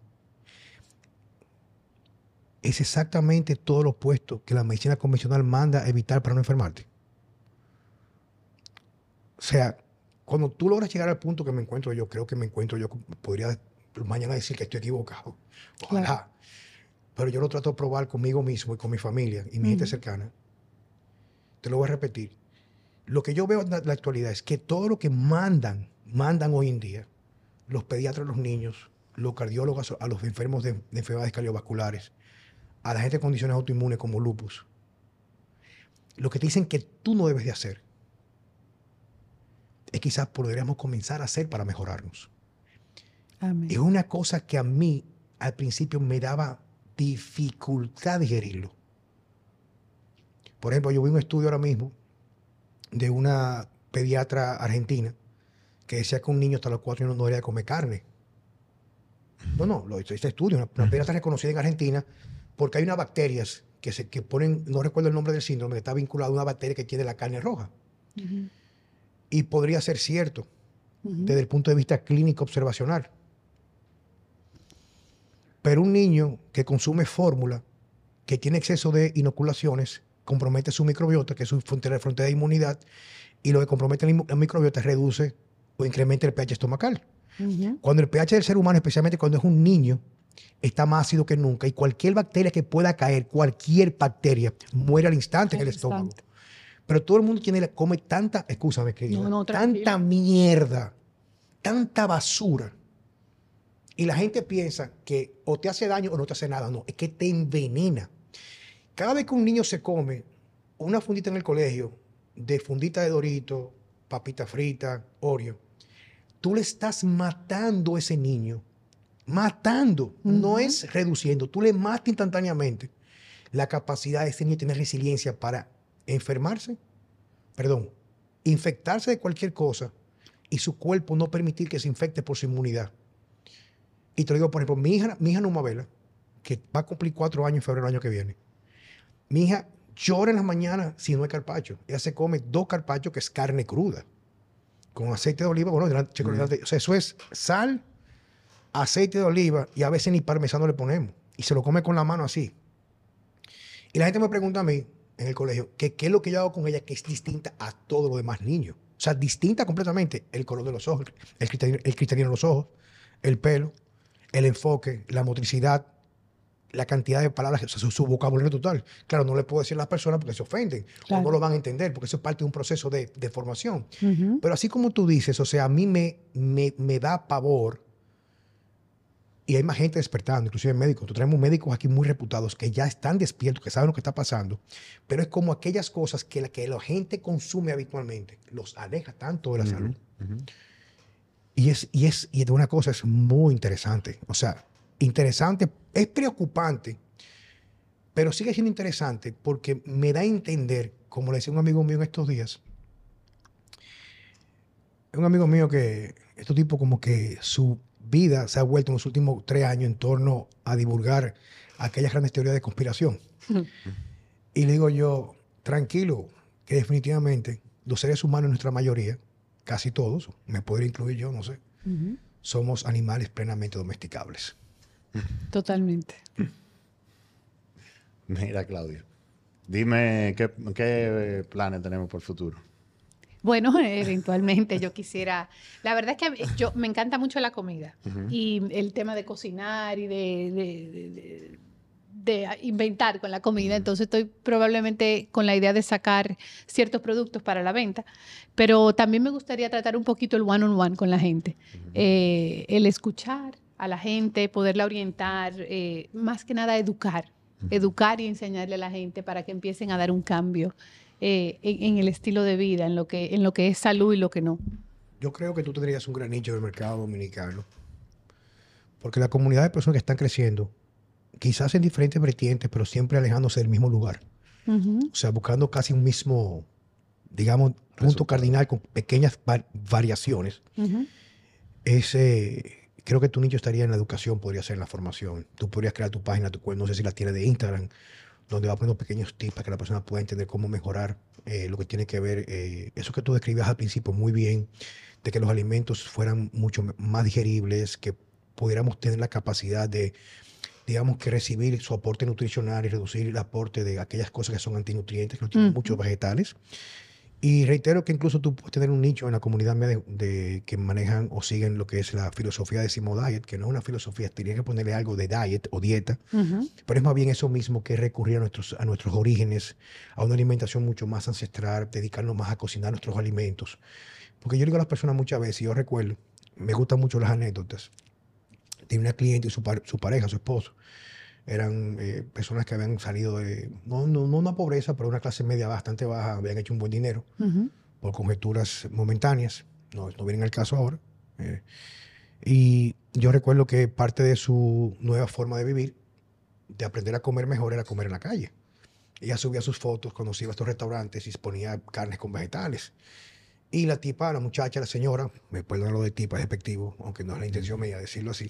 es exactamente todo lo opuesto que la medicina convencional manda evitar para no enfermarte. O sea, cuando tú logras llegar al punto que me encuentro yo, creo que me encuentro yo, podría mañana decir que estoy equivocado. Ojalá. Claro. Pero yo lo trato de probar conmigo mismo y con mi familia y mi gente cercana. Te lo voy a repetir. Lo que yo veo en la, la actualidad es que todo lo que mandan, mandan hoy en día, los pediatras a los niños, los cardiólogos a los enfermos de, de enfermedades cardiovasculares, a la gente con condiciones autoinmunes como lupus, lo que te dicen que tú no debes de hacer, es quizás podríamos comenzar a hacer para mejorarnos. Amén. Es una cosa que a mí al principio me daba dificultad digerirlo. Por ejemplo, yo vi un estudio ahora mismo de una pediatra argentina que decía que un niño hasta los cuatro años no debería comer carne. No, no, lo hizo este estudio, una, una pediatra reconocida en Argentina, porque hay unas bacterias que se que ponen, no recuerdo el nombre del síndrome, que está vinculado a una bacteria que tiene la carne roja. Y podría ser cierto desde el punto de vista clínico observacional. Pero un niño que consume fórmula, que tiene exceso de inoculaciones, compromete su microbiota, que es su frontera, frontera de inmunidad, y lo que compromete la, la microbiota reduce o incrementa el pH estomacal. Cuando el pH del ser humano, especialmente cuando es un niño, está más ácido que nunca y cualquier bacteria que pueda caer, cualquier bacteria, muere al instante en el estómago. Pero todo el mundo tiene, come tanta, escúchame, querido, tanta mierda, tanta basura. Y la gente piensa que o te hace daño o no te hace nada. No, es que te envenena. Cada vez que un niño se come una fundita en el colegio de fundita de dorito, papita frita, Oreo, tú le estás matando a ese niño matando, no es reduciendo, tú le matas instantáneamente la capacidad de ese niño de tener resiliencia para enfermarse, perdón, infectarse de cualquier cosa y su cuerpo no permitir que se infecte por su inmunidad. Y te lo digo, por ejemplo, mi hija, mi hija Numabela, que va a cumplir cuatro años en febrero del año que viene, mi hija llora en las mañanas si no hay carpacho. Ella se come dos carpachos que es carne cruda, con aceite de oliva, bueno, o sea, eso es sal, aceite de oliva y a veces ni parmesano le ponemos. Y se lo come con la mano así. Y la gente me pregunta a mí en el colegio que qué es lo que yo hago con ella que es distinta a todos los demás niños. O sea, distinta completamente el color de los ojos, el cristalino, el cristalino de los ojos, el pelo, el enfoque, la motricidad, la cantidad de palabras, o sea, su, vocabulario total. Claro, no le puedo decir a las personas porque se ofenden o no lo van a entender, porque eso es parte de un proceso de, formación. Pero así como tú dices, o sea, a mí me, me, me da pavor y hay más gente despertando, inclusive médicos. Tú tenemos médicos aquí muy reputados que ya están despiertos, que saben lo que está pasando. Pero es como aquellas cosas que la, que la gente consume habitualmente, los aleja tanto de la salud. Y es, y es, y de una cosa es muy interesante. O sea, interesante, es preocupante, pero sigue siendo interesante porque me da a entender, como le decía un amigo mío en estos días, un amigo mío que, este tipo como que su vida se ha vuelto en los últimos tres años en torno a divulgar aquellas grandes teorías de conspiración. [LAUGHS] y le digo yo, tranquilo, que definitivamente los seres humanos, nuestra mayoría, casi todos, me podría incluir yo, no sé, somos animales plenamente domesticables. Totalmente. [LAUGHS] Mira, Claudio, dime qué, qué planes tenemos por el futuro. Bueno, [LAUGHS] eventualmente yo quisiera. La verdad es que yo me encanta mucho la comida y el tema de cocinar y de, de, inventar con la comida. Entonces estoy probablemente con la idea de sacar ciertos productos para la venta, pero también me gustaría tratar un poquito el one on one con la gente, eh, el escuchar a la gente, poderla orientar, eh, más que nada educar, educar y enseñarle a la gente para que empiecen a dar un cambio eh, en, el estilo de vida, en lo, que, en lo que es salud y lo que no. Yo creo que tú tendrías un gran nicho de mercado dominicano, porque la comunidad de personas que están creciendo, quizás en diferentes vertientes, pero siempre alejándose del mismo lugar. O sea, buscando casi un mismo, digamos, punto cardinal con pequeñas variaciones. Ese, creo que tu nicho estaría en la educación, podría ser en la formación. Tú podrías crear tu página, tu, no sé si la tienes de Instagram, donde va poniendo pequeños tips para que la persona pueda entender cómo mejorar eh, lo que tiene que ver, eh, eso que tú describías al principio muy bien, de que los alimentos fueran mucho más digeribles, que pudiéramos tener la capacidad de, digamos, que recibir su aporte nutricional y reducir el aporte de aquellas cosas que son antinutrientes, que no tienen muchos vegetales. Y reitero que incluso tú puedes tener un nicho en la comunidad de, que manejan o siguen lo que es la filosofía de Simo Diet, que no es una filosofía, tenía que ponerle algo de diet o dieta, pero es más bien eso mismo que recurrir a nuestros, a nuestros orígenes, a una alimentación mucho más ancestral, dedicarnos más a cocinar nuestros alimentos. Porque yo digo a las personas muchas veces, y yo recuerdo, me gustan mucho las anécdotas, de una cliente y su, su pareja, su esposo, eran eh, personas que habían salido de, no, no, una pobreza, pero una clase media bastante baja, habían hecho un buen dinero por conjeturas momentáneas, no, no vienen al caso ahora. Eh, y yo recuerdo que parte de su nueva forma de vivir, de aprender a comer mejor, era comer en la calle. Ella subía sus fotos cuando iba a estos restaurantes y ponía carnes con vegetales. Y la tipa, la muchacha, la señora, me puedo lo de tipa, es despectivo, aunque no es la intención mía decirlo así,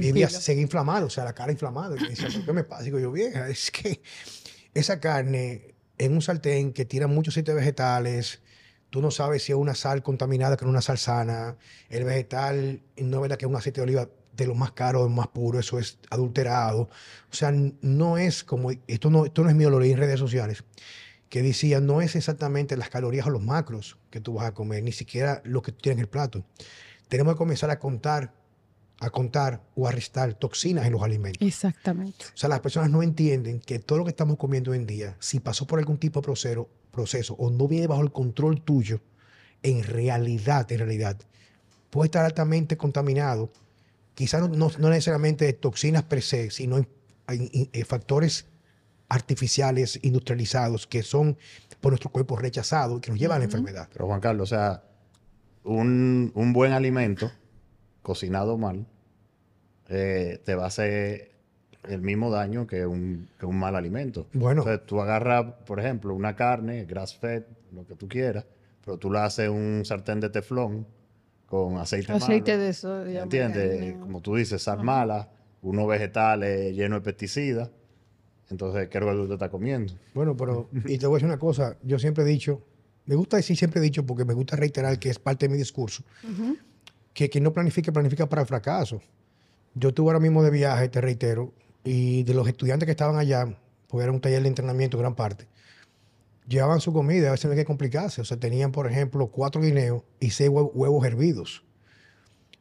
vivía, seguía inflamada, o sea, la cara inflamada. Y me decía, ¿qué me pasa? Digo yo, vieja, [LAUGHS] es que esa carne en un sartén que tira muchos aceites vegetales, tú no sabes si es una sal contaminada con una sal sana, el vegetal no es verdad que es un aceite de oliva de lo más caro, de más puro, eso es adulterado. O sea, no es como, esto no, esto no es mi olor en redes sociales. Que decía, no es exactamente las calorías o los macros que tú vas a comer, ni siquiera lo que tú tienes en el plato. Tenemos que comenzar a contar, a contar o a restar toxinas en los alimentos. Exactamente. O sea, las personas no entienden que todo lo que estamos comiendo hoy en día, si pasó por algún tipo de proceso, proceso o no viene bajo el control tuyo, en realidad, en realidad, puede estar altamente contaminado. Quizás no, no, necesariamente de toxinas per se, sino en, en, en factores artificiales, industrializados, que son por nuestro cuerpo rechazados y que nos llevan a la enfermedad. Pero Juan Carlos, o sea, un, un buen alimento cocinado mal eh, te va a hacer el mismo daño que un, que un mal alimento. Bueno. Entonces, tú agarras, por ejemplo, una carne, grass fed, lo que tú quieras, pero tú la haces un sartén de teflón con aceite Aceite malo, de soya. ¿Entiendes? Como tú dices, sal mala, unos vegetales llenos de pesticidas. Entonces, ¿qué es lo que tú te estás comiendo? Bueno, pero, y te voy a decir una cosa, yo siempre he dicho, me gusta decir siempre he dicho porque me gusta reiterar que es parte de mi discurso, que quien no planifique, planifica para el fracaso. Yo estuve ahora mismo de viaje, te reitero, y de los estudiantes que estaban allá, porque era un taller de entrenamiento gran parte, llevaban su comida, a veces no hay que complicarse. O sea, tenían, por ejemplo, cuatro guineos y seis hue- huevos hervidos.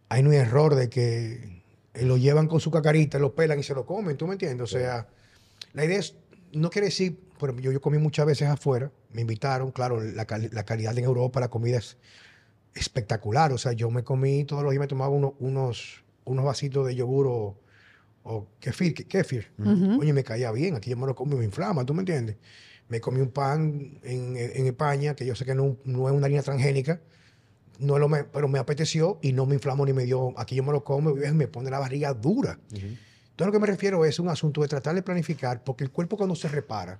Ahí no hay error de que eh, lo llevan con su cacarita, lo pelan y se lo comen, ¿tú me entiendes? O sea, la idea es, no quiere decir, ejemplo, yo, yo comí muchas veces afuera, me invitaron, claro, la, cali- la calidad en Europa, la comida es espectacular. O sea, yo me comí todos los días, me tomaba uno- unos, unos vasitos de yogur o, o kefir, ke- kefir. Oye, me caía bien, aquí yo me lo como y me inflama, ¿tú me entiendes? Me comí un pan en, en España, que yo sé que no, no es una harina transgénica, no lo me- pero me apeteció y no me inflamó ni me dio, aquí yo me lo como y me pone la barriga dura. Entonces lo que me refiero es un asunto de tratar de planificar, porque el cuerpo cuando se repara,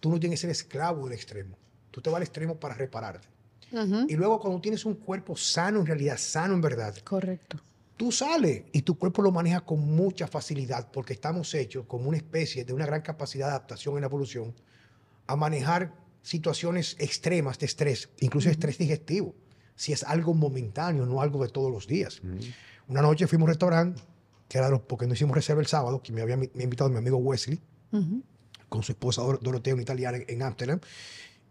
tú no tienes que ser esclavo del extremo. Tú te vas al extremo para repararte. Ujú. Y luego cuando tienes un cuerpo sano, en realidad sano en verdad, Correcto. tú sales y tu cuerpo lo maneja con mucha facilidad porque estamos hechos como una especie de una gran capacidad de adaptación en la evolución a manejar situaciones extremas de estrés, incluso estrés digestivo, si es algo momentáneo, no algo de todos los días. Una noche fuimos a un restaurante, que era de los- porque no hicimos reserva el sábado, que me había me invitado mi amigo Wesley, con su esposa Dor- Dorotea, una italiana en- Ámsterdam.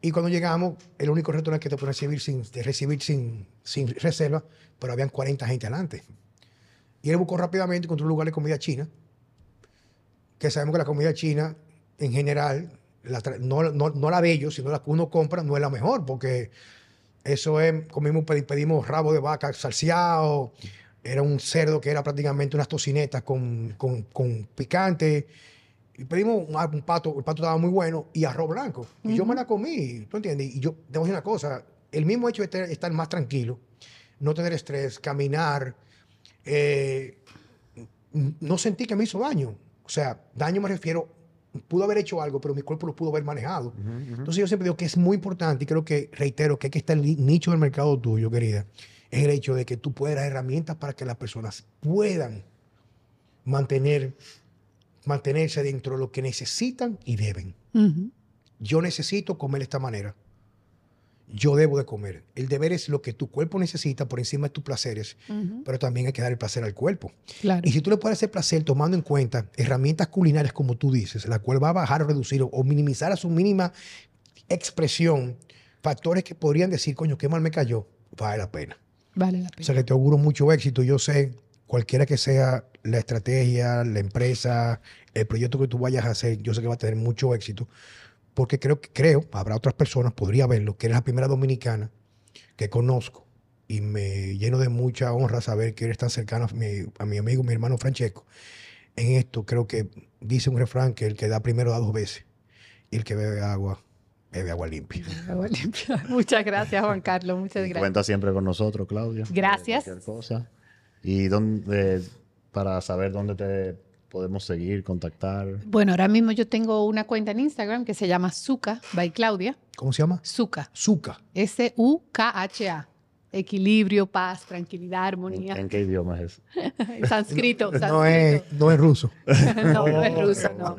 Y cuando llegamos, el único restaurante que te puede recibir sin, de recibir sin, sin reserva, pero habían 40 gente adelante. Y él buscó rápidamente, encontró un lugar de comida china, que sabemos que la comida china, en general, la no, no, no la de ellos, sino la que uno compra, no es la mejor, porque eso es, comimos, pedi- pedimos rabo de vaca salseado, era un cerdo que era prácticamente unas tocinetas con, con, con picante, y pedimos un, un pato, el pato estaba muy bueno, y arroz blanco. Y yo me la comí, ¿tú entiendes? Y yo, te voy a decir una cosa, el mismo hecho de estar, estar más tranquilo, no tener estrés, caminar, eh, no sentí que me hizo daño. O sea, daño me refiero, pudo haber hecho algo, pero mi cuerpo lo pudo haber manejado. Entonces yo siempre digo que es muy importante y creo que, reitero, que aquí está el ni- nicho del mercado tuyo, querida, es el hecho de que tú puedas dar herramientas para que las personas puedan mantener, mantenerse dentro de lo que necesitan y deben. Yo necesito comer de esta manera. Yo debo de comer. El deber es lo que tu cuerpo necesita por encima de tus placeres, pero también hay que dar el placer al cuerpo. Claro. Y si tú le puedes hacer placer tomando en cuenta herramientas culinarias como tú dices, la cual va a bajar o reducir o minimizar a su mínima expresión factores que podrían decir, coño, qué mal me cayó, vale la pena. Vale la O pena. sea que te auguro mucho éxito. Yo sé, cualquiera que sea la estrategia, la empresa, el proyecto que tú vayas a hacer, yo sé que va a tener mucho éxito. Porque creo que, creo, habrá otras personas, podría verlo, que eres la primera dominicana que conozco. Y me lleno de mucha honra saber que eres tan cercana a mi, a mi amigo, mi hermano Francesco. En esto creo que dice un refrán que el que da primero da dos veces. Y el que bebe agua, bebe agua limpia. Agua limpia. [LAUGHS] Muchas gracias, Juan Carlos. Muchas gracias. Cuenta siempre con nosotros, Claudia. Gracias. Cualquier cosa. Y dónde, para saber dónde te podemos seguir, contactar. Bueno, ahora mismo yo tengo una cuenta en Instagram que se llama Zuka by Claudia. ¿Cómo se llama? Zuka. Zuka. S-U-K-H-A. Equilibrio, paz, tranquilidad, armonía. ¿En qué idioma es eso? [LAUGHS] [LAUGHS] sánscrito. No es, no es ruso. no, no es ruso, no.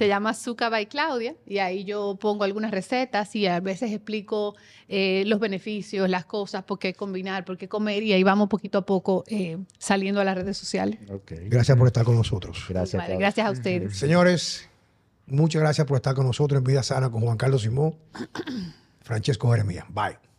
Se llama Zuka by Claudia y ahí yo pongo algunas recetas y a veces explico eh, los beneficios, las cosas, por qué combinar, por qué comer y ahí vamos poquito a poco eh, saliendo a las redes sociales. Gracias por estar con nosotros. Gracias. Vale, gracias a ustedes. Señores, Muchas gracias por estar con nosotros en Vida Sana con Juan Carlos Simón, Francesco Jeremías. Bye.